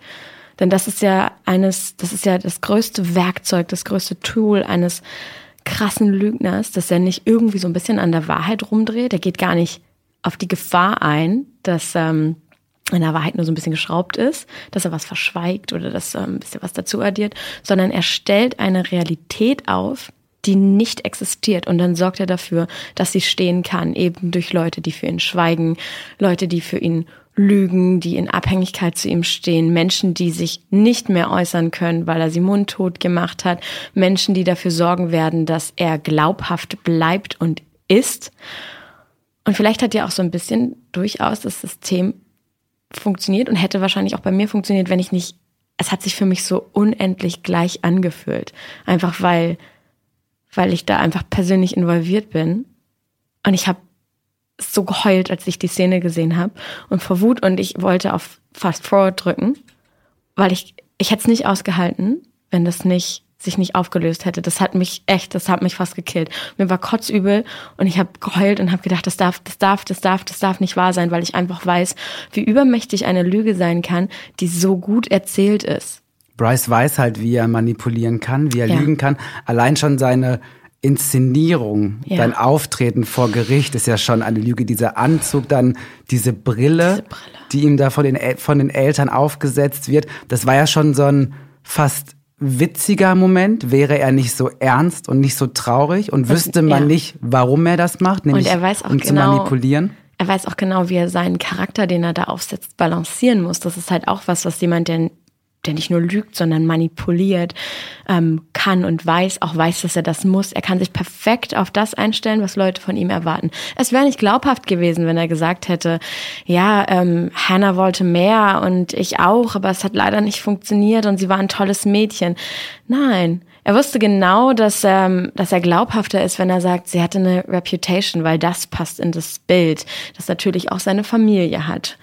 Denn das ist ja eines, das ist ja das größte Werkzeug, das größte Tool eines krassen Lügners, dass er nicht irgendwie so ein bisschen an der Wahrheit rumdreht. Er geht gar nicht auf die Gefahr ein, dass ähm, an der Wahrheit nur so ein bisschen geschraubt ist, dass er was verschweigt oder dass er ein bisschen was dazu addiert, sondern er stellt eine Realität auf, die nicht existiert. Und dann sorgt er dafür, dass sie stehen kann, eben durch Leute, die für ihn schweigen, Leute, die für ihn lügen, die in Abhängigkeit zu ihm stehen, Menschen, die sich nicht mehr äußern können, weil er sie mundtot gemacht hat, Menschen, die dafür sorgen werden, dass er glaubhaft bleibt und ist. Und vielleicht hat ja auch so ein bisschen durchaus das System funktioniert und hätte wahrscheinlich auch bei mir funktioniert, wenn ich nicht, es hat sich für mich so unendlich gleich angefühlt. Einfach weil weil ich da einfach persönlich involviert bin. Und ich habe so geheult, als ich die Szene gesehen habe und vor Wut und ich wollte auf Fast Forward drücken, weil ich ich hätte es nicht ausgehalten, wenn das nicht sich nicht aufgelöst hätte. Das hat mich echt, das hat mich fast gekillt. Mir war kotzübel und ich habe geheult und habe gedacht, das darf, das darf, das darf, das darf nicht wahr sein, weil ich einfach weiß, wie übermächtig eine Lüge sein kann, die so gut erzählt ist. Bryce weiß halt, wie er manipulieren kann, wie er ja. lügen kann. Allein schon seine Inszenierung, ja. dein Auftreten vor Gericht ist ja schon eine Lüge. Dieser Anzug, dann diese Brille, diese Brille. die ihm da von den, von den Eltern aufgesetzt wird. Das war ja schon so ein fast witziger Moment, wäre er nicht so ernst und nicht so traurig und wüsste man ja. nicht, warum er das macht, nämlich und er weiß auch um genau, zu manipulieren. Er weiß auch genau, wie er seinen Charakter, den er da aufsetzt, balancieren muss. Das ist halt auch was, was jemand, der der nicht nur lügt, sondern manipuliert, ähm, kann und weiß, auch weiß, dass er das muss. Er kann sich perfekt auf das einstellen, was Leute von ihm erwarten. Es wäre nicht glaubhaft gewesen, wenn er gesagt hätte, ja, ähm, Hannah wollte mehr und ich auch, aber es hat leider nicht funktioniert und sie war ein tolles Mädchen. Nein. Er wusste genau, dass, ähm, dass er glaubhafter ist, wenn er sagt, sie hatte eine Reputation, weil das passt in das Bild, das natürlich auch seine Familie hat.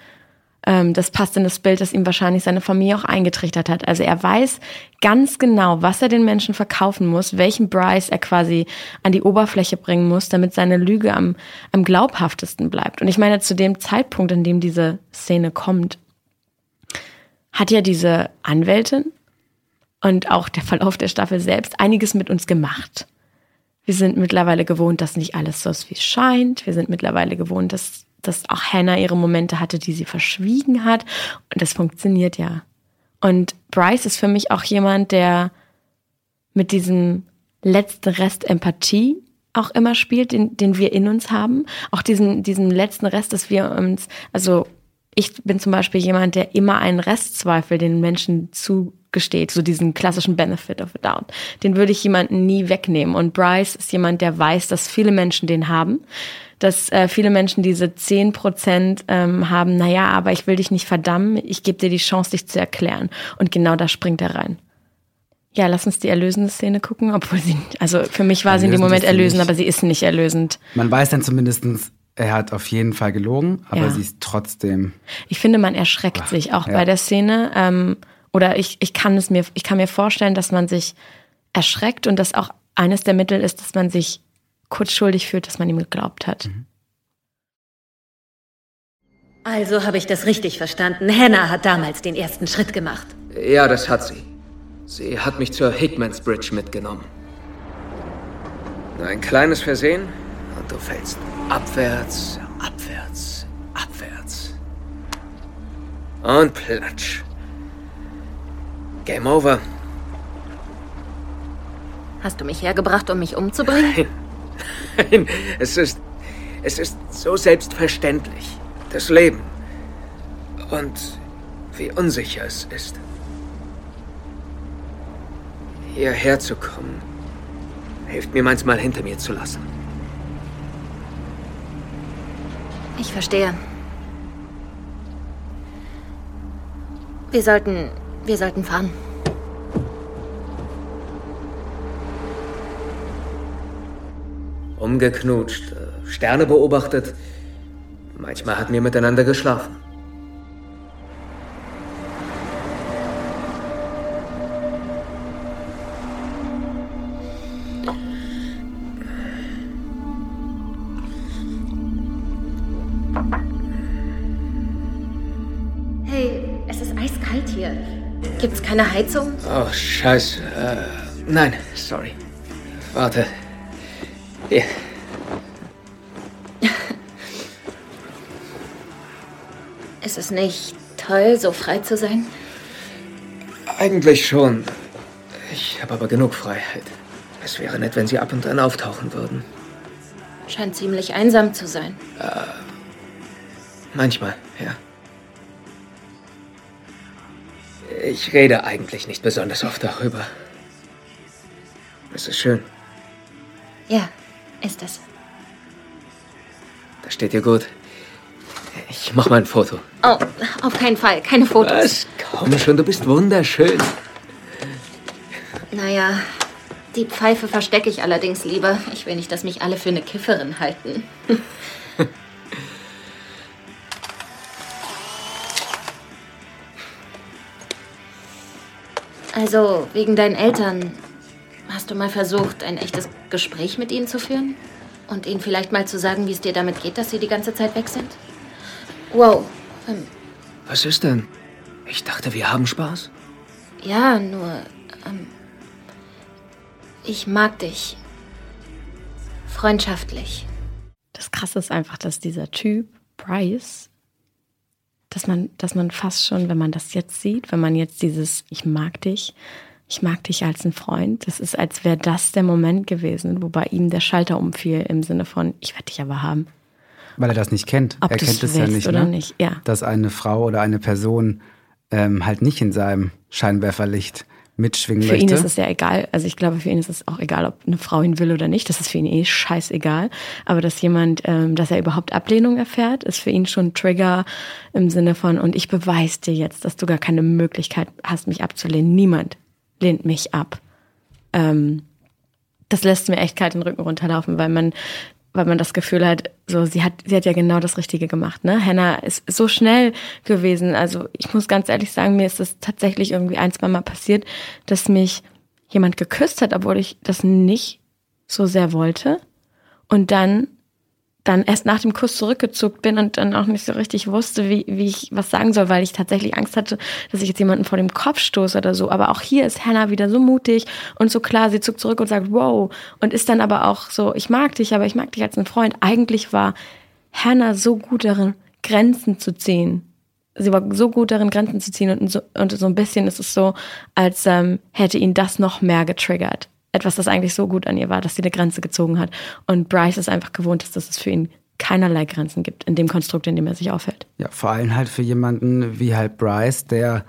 Ähm, das passt in das Bild, das ihm wahrscheinlich seine Familie auch eingetrichtert hat. Also er weiß ganz genau, was er den Menschen verkaufen muss, welchen Bryce er quasi an die Oberfläche bringen muss, damit seine Lüge am, am glaubhaftesten bleibt. Und ich meine, zu dem Zeitpunkt, in dem diese Szene kommt, hat ja diese Anwältin und auch der Verlauf der Staffel selbst einiges mit uns gemacht. Wir sind mittlerweile gewohnt, dass nicht alles so ist, wie es scheint. Wir sind mittlerweile gewohnt, dass dass auch Hannah ihre Momente hatte, die sie verschwiegen hat. Und das funktioniert ja. Und Bryce ist für mich auch jemand, der mit diesem letzten Rest Empathie auch immer spielt, den, den wir in uns haben. Auch diesen, diesen letzten Rest, dass wir uns, also ich bin zum Beispiel jemand, der immer einen Restzweifel den Menschen zugesteht, so diesen klassischen Benefit of a Doubt. Den würde ich jemanden nie wegnehmen. Und Bryce ist jemand, der weiß, dass viele Menschen den haben dass äh, viele Menschen diese zehn Prozent ähm, haben, naja, aber ich will dich nicht verdammen, ich gebe dir die Chance, dich zu erklären. Und genau da springt er rein. Ja, lass uns die erlösende Szene gucken, obwohl sie, also für mich war sie in dem Moment erlösend, aber sie ist nicht erlösend. Man weiß dann zumindestens, er hat auf jeden Fall gelogen, aber ja. sie ist trotzdem. Ich finde, man erschreckt Ach, sich auch ja. bei der Szene. Ähm, oder ich, ich kann es mir, ich kann mir vorstellen, dass man sich erschreckt und dass auch eines der Mittel ist, dass man sich kurz schuldig fühlt, dass man ihm geglaubt hat. Mhm. Also habe ich das richtig verstanden. Hannah hat damals den ersten Schritt gemacht. Ja, das hat sie. Sie hat mich zur Hickmans Bridge mitgenommen. Ein kleines Versehen, Und du fällst abwärts, abwärts, abwärts. Und platsch. Game over. Hast du mich hergebracht, um mich umzubringen? [LAUGHS] Nein, es ist. Es ist so selbstverständlich. Das Leben. Und wie unsicher es ist. Hierher zu kommen, hilft mir manchmal hinter mir zu lassen. Ich verstehe. Wir sollten. Wir sollten fahren. Umgeknutscht, äh, Sterne beobachtet. Manchmal hatten wir miteinander geschlafen. Heizung? Oh, scheiße. Äh, nein, sorry. Warte. Hier. [LAUGHS] Ist es nicht toll, so frei zu sein? Eigentlich schon. Ich habe aber genug Freiheit. Es wäre nett, wenn Sie ab und an auftauchen würden. Scheint ziemlich einsam zu sein. Manchmal, ja. Ich rede eigentlich nicht besonders oft darüber. Es ist schön. Ja, ist es. Das steht dir gut. Ich mach mal ein Foto. Oh, auf keinen Fall. Keine Fotos. Was? Komm schon, du bist wunderschön. Naja, die Pfeife verstecke ich allerdings lieber. Ich will nicht, dass mich alle für eine Kifferin halten. [LAUGHS] also, wegen deinen Eltern. Hast du mal versucht, ein echtes Gespräch mit ihnen zu führen? Und ihnen vielleicht mal zu sagen, wie es dir damit geht, dass sie die ganze Zeit weg sind? Wow. Ähm, Was ist denn? Ich dachte, wir haben Spaß. ja, nur. Ähm, ich mag dich. Freundschaftlich. Das Krasse ist einfach, dass dieser Typ, Bryce, dass man, dass man fast schon, wenn man das jetzt sieht, wenn man jetzt dieses Ich mag dich, ich mag dich als ein Freund, das ist, als wäre das der Moment gewesen, wo bei ihm der Schalter umfiel im Sinne von, ich werde dich aber haben. Weil er das nicht kennt. Ob er kennt es ja nicht, oder ne? nicht, ja. Dass eine Frau oder eine Person ähm, halt nicht in seinem Scheinwerferlicht mitschwingen Für möchte. ihn ist es ja egal. Also ich glaube, für ihn ist es auch egal, ob eine Frau ihn will oder nicht. Das ist für ihn eh scheißegal. Aber dass jemand, ähm, dass er überhaupt Ablehnung erfährt, ist für ihn schon ein Trigger im Sinne von, und ich beweise dir jetzt, dass du gar keine Möglichkeit hast, mich abzulehnen. Niemand lehnt mich ab. Ähm, das lässt mir echt kalt den Rücken runterlaufen, weil man, weil man das Gefühl hat, so, sie hat, sie hat ja genau das Richtige gemacht, ne? Hannah ist so schnell gewesen. Also, ich muss ganz ehrlich sagen, mir ist das tatsächlich irgendwie ein, zwei Mal passiert, dass mich jemand geküsst hat, obwohl ich das nicht so sehr wollte. Und dann, dann erst nach dem Kuss zurückgezuckt bin und dann auch nicht so richtig wusste, wie, wie ich was sagen soll, weil ich tatsächlich Angst hatte, dass ich jetzt jemanden vor dem Kopf stoße oder so. Aber auch hier ist Hannah wieder so mutig und so klar, sie zuckt zurück und sagt, wow. Und ist dann aber auch so, ich mag dich, aber ich mag dich als einen Freund. Eigentlich war Hannah so gut darin, Grenzen zu ziehen. Sie war so gut darin, Grenzen zu ziehen und so, und so ein bisschen ist es so, als ähm, hätte ihn das noch mehr getriggert. Etwas, das eigentlich so gut an ihr war, dass sie eine Grenze gezogen hat. Und Bryce ist einfach gewohnt, dass es für ihn keinerlei Grenzen gibt in dem Konstrukt, in dem er sich aufhält. Ja, vor allem halt für jemanden wie halt Bryce, der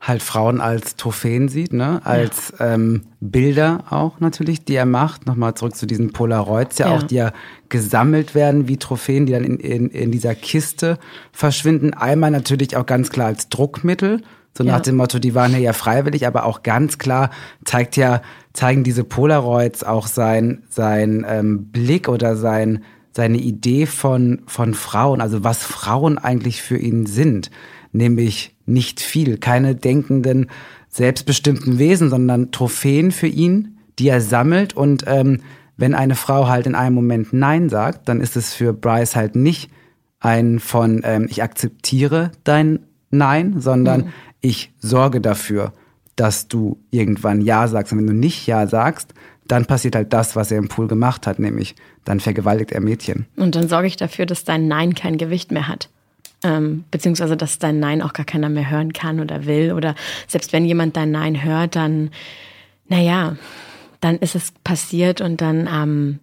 halt Frauen als Trophäen sieht, ne? Als ähm, Bilder auch natürlich, die er macht. Nochmal zurück zu diesen Polaroids, ja, Ja. auch, die ja gesammelt werden wie Trophäen, die dann in, in, in dieser Kiste verschwinden. Einmal natürlich auch ganz klar als Druckmittel. So Ja. nach dem Motto, die waren ja, ja freiwillig, aber auch ganz klar zeigt ja, zeigen diese Polaroids auch sein, sein ähm, Blick oder sein, seine Idee von, von Frauen, also was Frauen eigentlich für ihn sind. Nämlich nicht viel, keine denkenden, selbstbestimmten Wesen, sondern Trophäen für ihn, die er sammelt. Und ähm, wenn eine Frau halt in einem Moment Nein sagt, dann ist es für Bryce halt nicht ein von ähm, ich akzeptiere dein Nein, sondern ich sorge dafür, dass du irgendwann Ja sagst. Und wenn du nicht Ja sagst, dann passiert halt das, was er im Pool gemacht hat, nämlich dann vergewaltigt er Mädchen. Und dann sorge ich dafür, dass dein Nein kein Gewicht mehr hat. Ähm, beziehungsweise, dass dein Nein auch gar keiner mehr hören kann oder will. Oder selbst wenn jemand dein Nein hört, dann, naja, dann ist es passiert und dann ähm,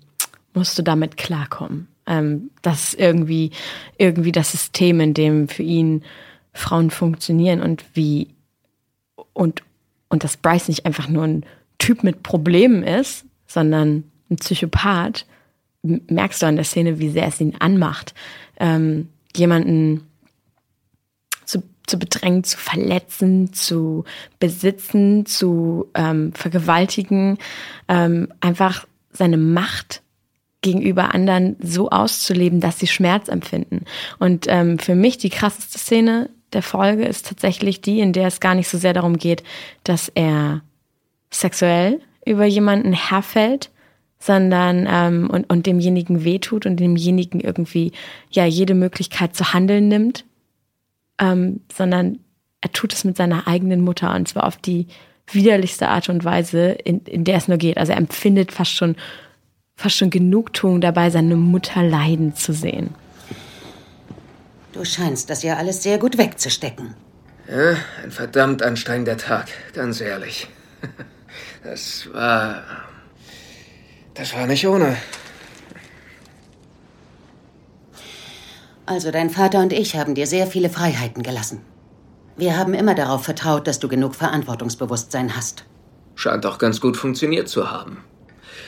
musst du damit klarkommen. Ähm, das ist irgendwie, irgendwie das System, in dem für ihn Frauen funktionieren und wie und, und dass Bryce nicht einfach nur ein Typ mit Problemen ist, sondern ein Psychopath, merkst du an der Szene, wie sehr es ihn anmacht, ähm, jemanden zu, zu bedrängen, zu verletzen, zu besitzen, zu ähm, vergewaltigen, ähm, einfach seine Macht gegenüber anderen so auszuleben, dass sie Schmerz empfinden. Und ähm, für mich die krasseste Szene der Folge ist tatsächlich die, in der es gar nicht so sehr darum geht, dass er sexuell über jemanden herfällt, sondern ähm, und, und demjenigen wehtut und demjenigen irgendwie ja jede Möglichkeit zu handeln nimmt, ähm, sondern er tut es mit seiner eigenen Mutter und zwar auf die widerlichste Art und Weise, in, in der es nur geht. Also er empfindet fast schon fast schon Genugtuung dabei, seine Mutter leiden zu sehen. Du scheinst das ja alles sehr gut wegzustecken. Ja, ein verdammt anstrengender Tag, ganz ehrlich. [LAUGHS] Das war. Das war nicht ohne. Also dein Vater und ich haben dir sehr viele Freiheiten gelassen. Wir haben immer darauf vertraut, dass du genug Verantwortungsbewusstsein hast. Scheint auch ganz gut funktioniert zu haben.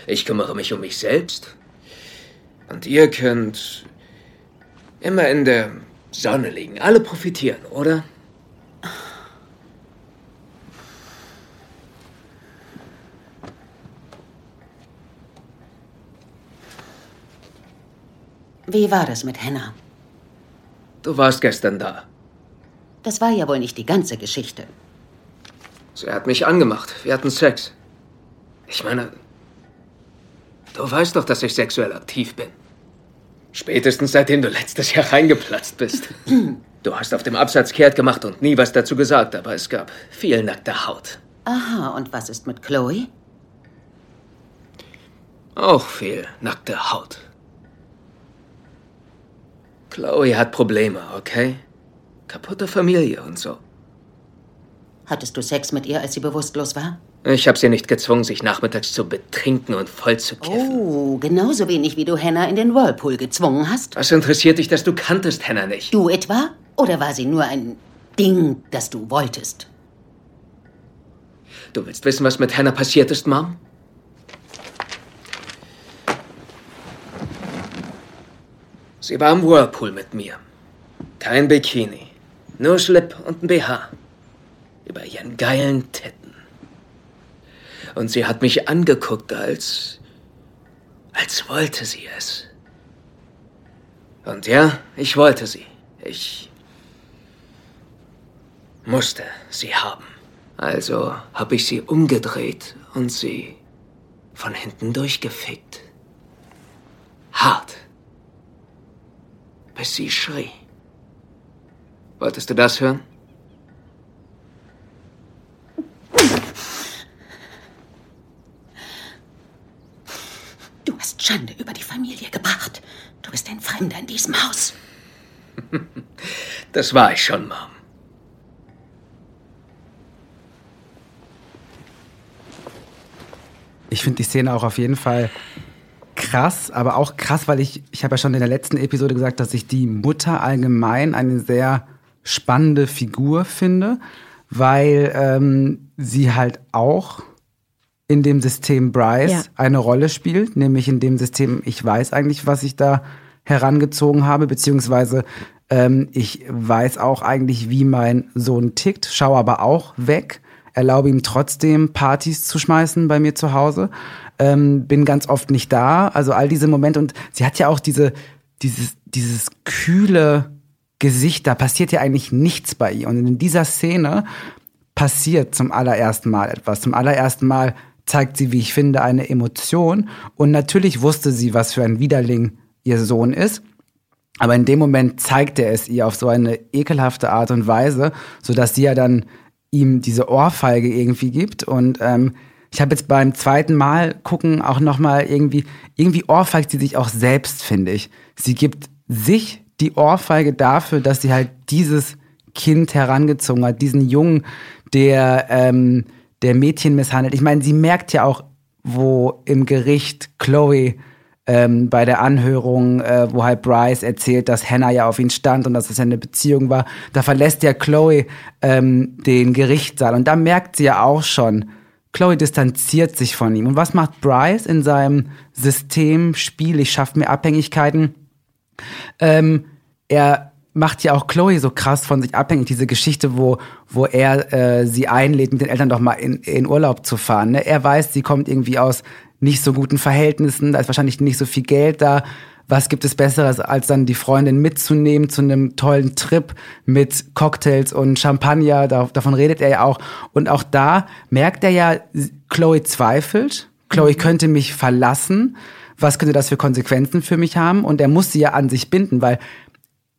Ich kümmere mich um mich selbst. Und ihr könnt immer in der Sonne liegen. Alle profitieren, oder? Wie war das mit Hannah? Du warst gestern da. Das war ja wohl nicht die ganze Geschichte. Sie hat mich angemacht. Wir hatten Sex. Ich meine, du weißt doch, dass ich sexuell aktiv bin. Spätestens seitdem du letztes Jahr reingeplatzt bist. [CLEARS THROAT] Du hast auf dem Absatz kehrt gemacht und nie was dazu gesagt, aber es gab viel nackte Haut. Aha, und was ist mit Chloe? Auch viel nackte Haut. Chloe hat Probleme, okay? Kaputte Familie und so. Hattest du Sex mit ihr, als sie bewusstlos war? Ich habe sie nicht gezwungen, sich nachmittags zu betrinken und voll zu kiffen. Oh, genauso wenig wie du Hannah in den Whirlpool gezwungen hast. Was interessiert dich, dass du kanntest Hannah nicht? Du etwa? Oder war sie nur ein Ding, das du wolltest? Du willst wissen, was mit Hannah passiert ist, Mom? Sie war im Whirlpool mit mir. Kein Bikini. Nur Schlip und ein BH. Über ihren geilen Titten. Und sie hat mich angeguckt, als. als wollte sie es. Und ja, ich wollte sie. Ich. musste sie haben. Also habe ich sie umgedreht und sie von hinten durchgefickt. Hart. Bis sie schrie. Wolltest du das hören? Schande über die Familie gebracht. Du bist ein Fremder in diesem Haus. [LAUGHS] Das war ich schon, Mom. Ich finde die Szene auch auf jeden Fall krass, aber auch krass, weil ich, ich habe ja schon in der letzten Episode gesagt, dass ich die Mutter allgemein eine sehr spannende Figur finde, weil ähm, sie halt auch in dem System Bryce ja. eine Rolle spielt, nämlich in dem System, ich weiß eigentlich, was ich da herangezogen habe, beziehungsweise ähm, ich weiß auch eigentlich, wie mein Sohn tickt, schaue aber auch weg, erlaube ihm trotzdem Partys zu schmeißen bei mir zu Hause, ähm, bin ganz oft nicht da, also all diese Momente und sie hat ja auch diese, dieses, dieses kühle Gesicht, da passiert ja eigentlich nichts bei ihr und in dieser Szene passiert zum allerersten Mal etwas, zum allerersten Mal zeigt sie, wie ich finde, eine Emotion. Und natürlich wusste sie, was für ein Widerling ihr Sohn ist. Aber in dem Moment zeigt er es ihr auf so eine ekelhafte Art und Weise, sodass sie ja dann ihm diese Ohrfeige irgendwie gibt. Und ähm, ich habe jetzt beim zweiten Mal gucken auch nochmal irgendwie, irgendwie ohrfeigt sie sich auch selbst, finde ich. Sie gibt sich die Ohrfeige dafür, dass sie halt dieses Kind herangezogen hat, diesen Jungen, der, ähm, der Mädchen misshandelt. Ich meine, sie merkt ja auch, wo im Gericht Chloe ähm, bei der Anhörung, äh, wo halt Bryce erzählt, dass Hannah ja auf ihn stand und dass es ja eine Beziehung war, da verlässt ja Chloe ähm, den Gerichtssaal und da merkt sie ja auch schon, Chloe distanziert sich von ihm. Und was macht Bryce in seinem System Spiel? Ich schaffe mir Abhängigkeiten. Ähm, er macht ja auch Chloe so krass von sich abhängig. Diese Geschichte, wo, wo er äh, sie einlädt, mit den Eltern doch mal in, in Urlaub zu fahren. Ne? Er weiß, sie kommt irgendwie aus nicht so guten Verhältnissen, da ist wahrscheinlich nicht so viel Geld da. Was gibt es Besseres, als dann die Freundin mitzunehmen zu einem tollen Trip mit Cocktails und Champagner? Da, davon redet er ja auch. Und auch da merkt er ja, Chloe zweifelt. Chloe mhm. könnte mich verlassen. Was könnte das für Konsequenzen für mich haben? Und er muss sie ja an sich binden, weil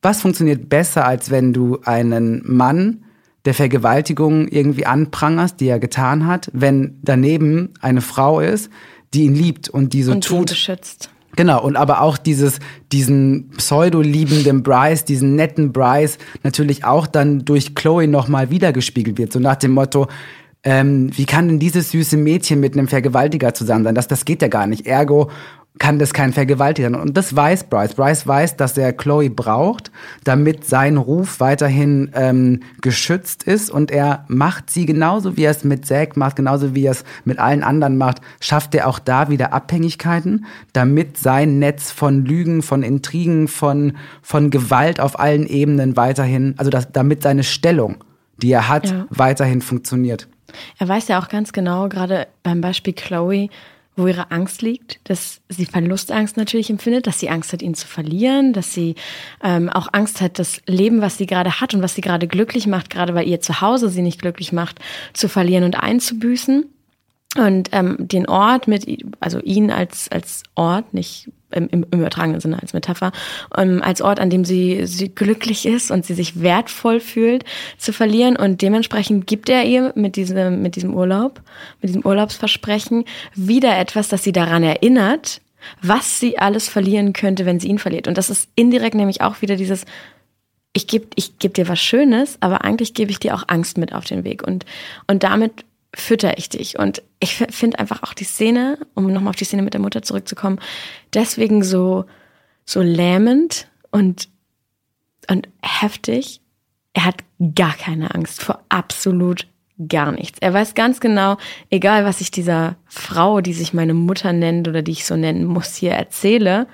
was funktioniert besser, als wenn du einen Mann der Vergewaltigung irgendwie anprangerst, die er getan hat, wenn daneben eine Frau ist, die ihn liebt und die so und tut. beschützt. Genau, und aber auch dieses, diesen pseudo-liebenden Bryce, diesen netten Bryce, natürlich auch dann durch Chloe nochmal wiedergespiegelt wird. So nach dem Motto, ähm, wie kann denn dieses süße Mädchen mit einem Vergewaltiger zusammen sein? Das, das geht ja gar nicht. Ergo kann das kein Vergewaltiger sein. Und das weiß Bryce. Bryce weiß, dass er Chloe braucht, damit sein Ruf weiterhin ähm, geschützt ist. Und er macht sie genauso, wie er es mit Zack macht, genauso wie er es mit allen anderen macht, schafft er auch da wieder Abhängigkeiten, damit sein Netz von Lügen, von Intrigen, von, von Gewalt auf allen Ebenen weiterhin, also dass, damit seine Stellung, die er hat, ja. weiterhin funktioniert. Er weiß ja auch ganz genau, gerade beim Beispiel Chloe, wo ihre Angst liegt, dass sie Verlustangst natürlich empfindet, dass sie Angst hat, ihn zu verlieren, dass sie ähm, auch Angst hat, das Leben, was sie gerade hat und was sie gerade glücklich macht, gerade weil ihr Zuhause sie nicht glücklich macht, zu verlieren und einzubüßen. Und ähm, den Ort mit, also ihn als, als Ort, nicht im, im übertragenen Sinne als Metapher, ähm, als Ort, an dem sie, sie glücklich ist und sie sich wertvoll fühlt, zu verlieren. Und dementsprechend gibt er ihr mit diesem, mit diesem Urlaub, mit diesem Urlaubsversprechen wieder etwas, das sie daran erinnert, was sie alles verlieren könnte, wenn sie ihn verliert. Und das ist indirekt nämlich auch wieder dieses, ich gebe ich geb dir was Schönes, aber eigentlich gebe ich dir auch Angst mit auf den Weg. Und, und damit fütter ich dich. Und ich finde einfach auch die Szene, um nochmal auf die Szene mit der Mutter zurückzukommen, deswegen so, so lähmend und, und heftig. Er hat gar keine Angst vor absolut gar nichts. Er weiß ganz genau, egal was ich dieser Frau, die sich meine Mutter nennt oder die ich so nennen muss, hier erzähle,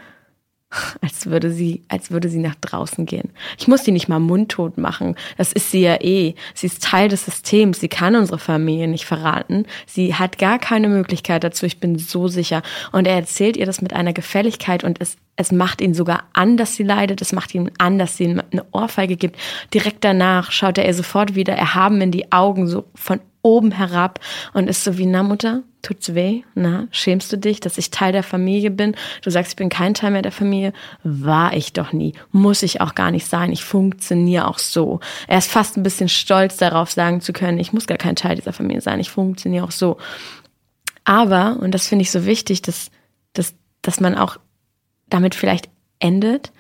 [LAUGHS] als würde sie, als würde sie nach draußen gehen. Ich muss die nicht mal mundtot machen. Das ist sie ja eh. Sie ist Teil des Systems. Sie kann unsere Familie nicht verraten. Sie hat gar keine Möglichkeit dazu. Ich bin so sicher. Und er erzählt ihr das mit einer Gefälligkeit und es, es macht ihn sogar an, dass sie leidet. Es macht ihn an, dass sie ihm eine Ohrfeige gibt. Direkt danach schaut er ihr sofort wieder erhaben in die Augen, so von oben herab und ist so wie, na Mutter, tut's weh? Na, schämst du dich, dass ich Teil der Familie bin? Du sagst, ich bin kein Teil mehr der Familie. War ich doch nie. Muss ich auch gar nicht sein. Ich funktioniere auch so. Er ist fast ein bisschen stolz darauf, sagen zu können, ich muss gar kein Teil dieser Familie sein. Ich funktioniere auch so. Aber, und das finde ich so wichtig, dass, dass, dass man auch damit vielleicht endet,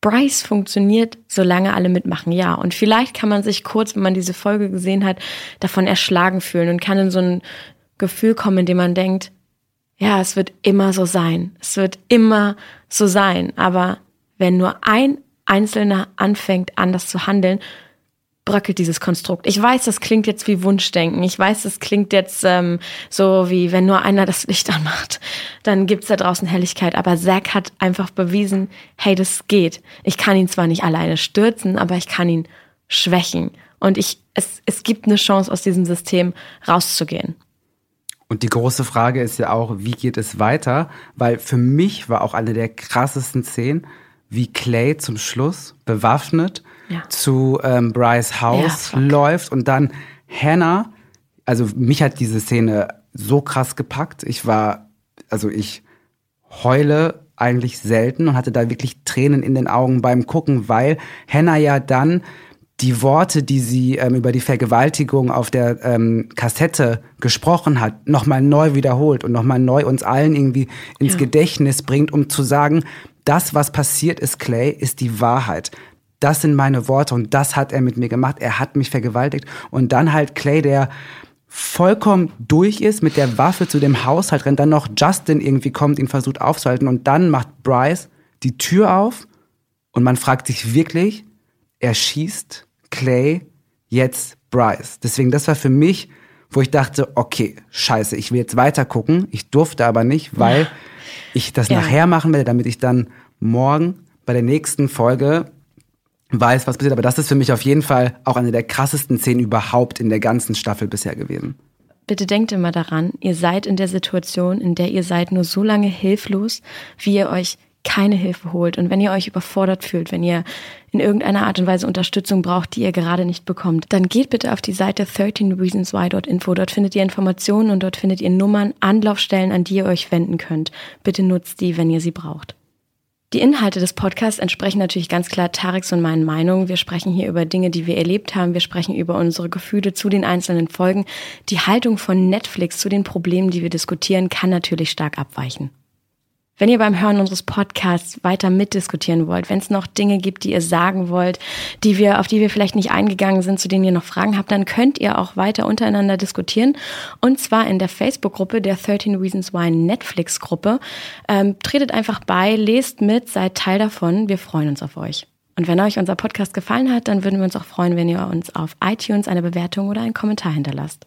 Bryce funktioniert, solange alle mitmachen, ja. Und vielleicht kann man sich kurz, wenn man diese Folge gesehen hat, davon erschlagen fühlen und kann in so ein Gefühl kommen, in dem man denkt, ja, es wird immer so sein. Es wird immer so sein. Aber wenn nur ein Einzelner anfängt, anders zu handeln, bröckelt dieses Konstrukt. Ich weiß, das klingt jetzt wie Wunschdenken. Ich weiß, das klingt jetzt ähm, so wie, wenn nur einer das Licht anmacht, dann gibt's da draußen Helligkeit. Aber Zack hat einfach bewiesen, hey, das geht. Ich kann ihn zwar nicht alleine stürzen, aber ich kann ihn schwächen. Und ich, es, es gibt eine Chance, aus diesem System rauszugehen. Und die große Frage ist ja auch, wie geht es weiter? Weil für mich war auch eine der krassesten Szenen, wie Clay zum Schluss bewaffnet ja. zu ähm, Bryce House ja, läuft und dann Hannah, also mich hat diese Szene so krass gepackt. Ich war, also ich heule eigentlich selten und hatte da wirklich Tränen in den Augen beim Gucken, weil Hannah ja dann die Worte, die sie ähm, über die Vergewaltigung auf der ähm, Kassette gesprochen hat, nochmal neu wiederholt und nochmal neu uns allen irgendwie ins ja. Gedächtnis bringt, um zu sagen, das, was passiert ist, Clay, ist die Wahrheit. Das sind meine Worte und das hat er mit mir gemacht. Er hat mich vergewaltigt. Und dann halt Clay, der vollkommen durch ist, mit der Waffe zu dem Haushalt rennt, dann noch Justin irgendwie kommt, ihn versucht aufzuhalten und dann macht Bryce die Tür auf und man fragt sich wirklich, er schießt Clay, jetzt Bryce. Deswegen, das war für mich, wo ich dachte, okay, scheiße, ich will jetzt weiter gucken. Ich durfte aber nicht, weil ich das ja. nachher machen werde, damit ich dann morgen bei der nächsten Folge weiß, was passiert. Aber das ist für mich auf jeden Fall auch eine der krassesten Szenen überhaupt in der ganzen Staffel bisher gewesen. Bitte denkt immer daran, ihr seid in der Situation, in der ihr seid nur so lange hilflos, wie ihr euch keine Hilfe holt und wenn ihr euch überfordert fühlt, wenn ihr in irgendeiner Art und Weise Unterstützung braucht, die ihr gerade nicht bekommt, dann geht bitte auf die Seite 13reasonswhy.info. Dort findet ihr Informationen und dort findet ihr Nummern, Anlaufstellen, an die ihr euch wenden könnt. Bitte nutzt die, wenn ihr sie braucht. Die Inhalte des Podcasts entsprechen natürlich ganz klar Tareks und meinen Meinungen. Wir sprechen hier über Dinge, die wir erlebt haben. Wir sprechen über unsere Gefühle zu den einzelnen Folgen. Die Haltung von Netflix zu den Problemen, die wir diskutieren, kann natürlich stark abweichen. Wenn ihr beim Hören unseres Podcasts weiter mitdiskutieren wollt, wenn es noch Dinge gibt, die ihr sagen wollt, die wir, auf die wir vielleicht nicht eingegangen sind, zu denen ihr noch Fragen habt, dann könnt ihr auch weiter untereinander diskutieren. Und zwar in der Facebook-Gruppe der 13 Reasons Why Netflix-Gruppe. Ähm, tretet einfach bei, lest mit, seid Teil davon. Wir freuen uns auf euch. Und wenn euch unser Podcast gefallen hat, dann würden wir uns auch freuen, wenn ihr uns auf iTunes eine Bewertung oder einen Kommentar hinterlasst.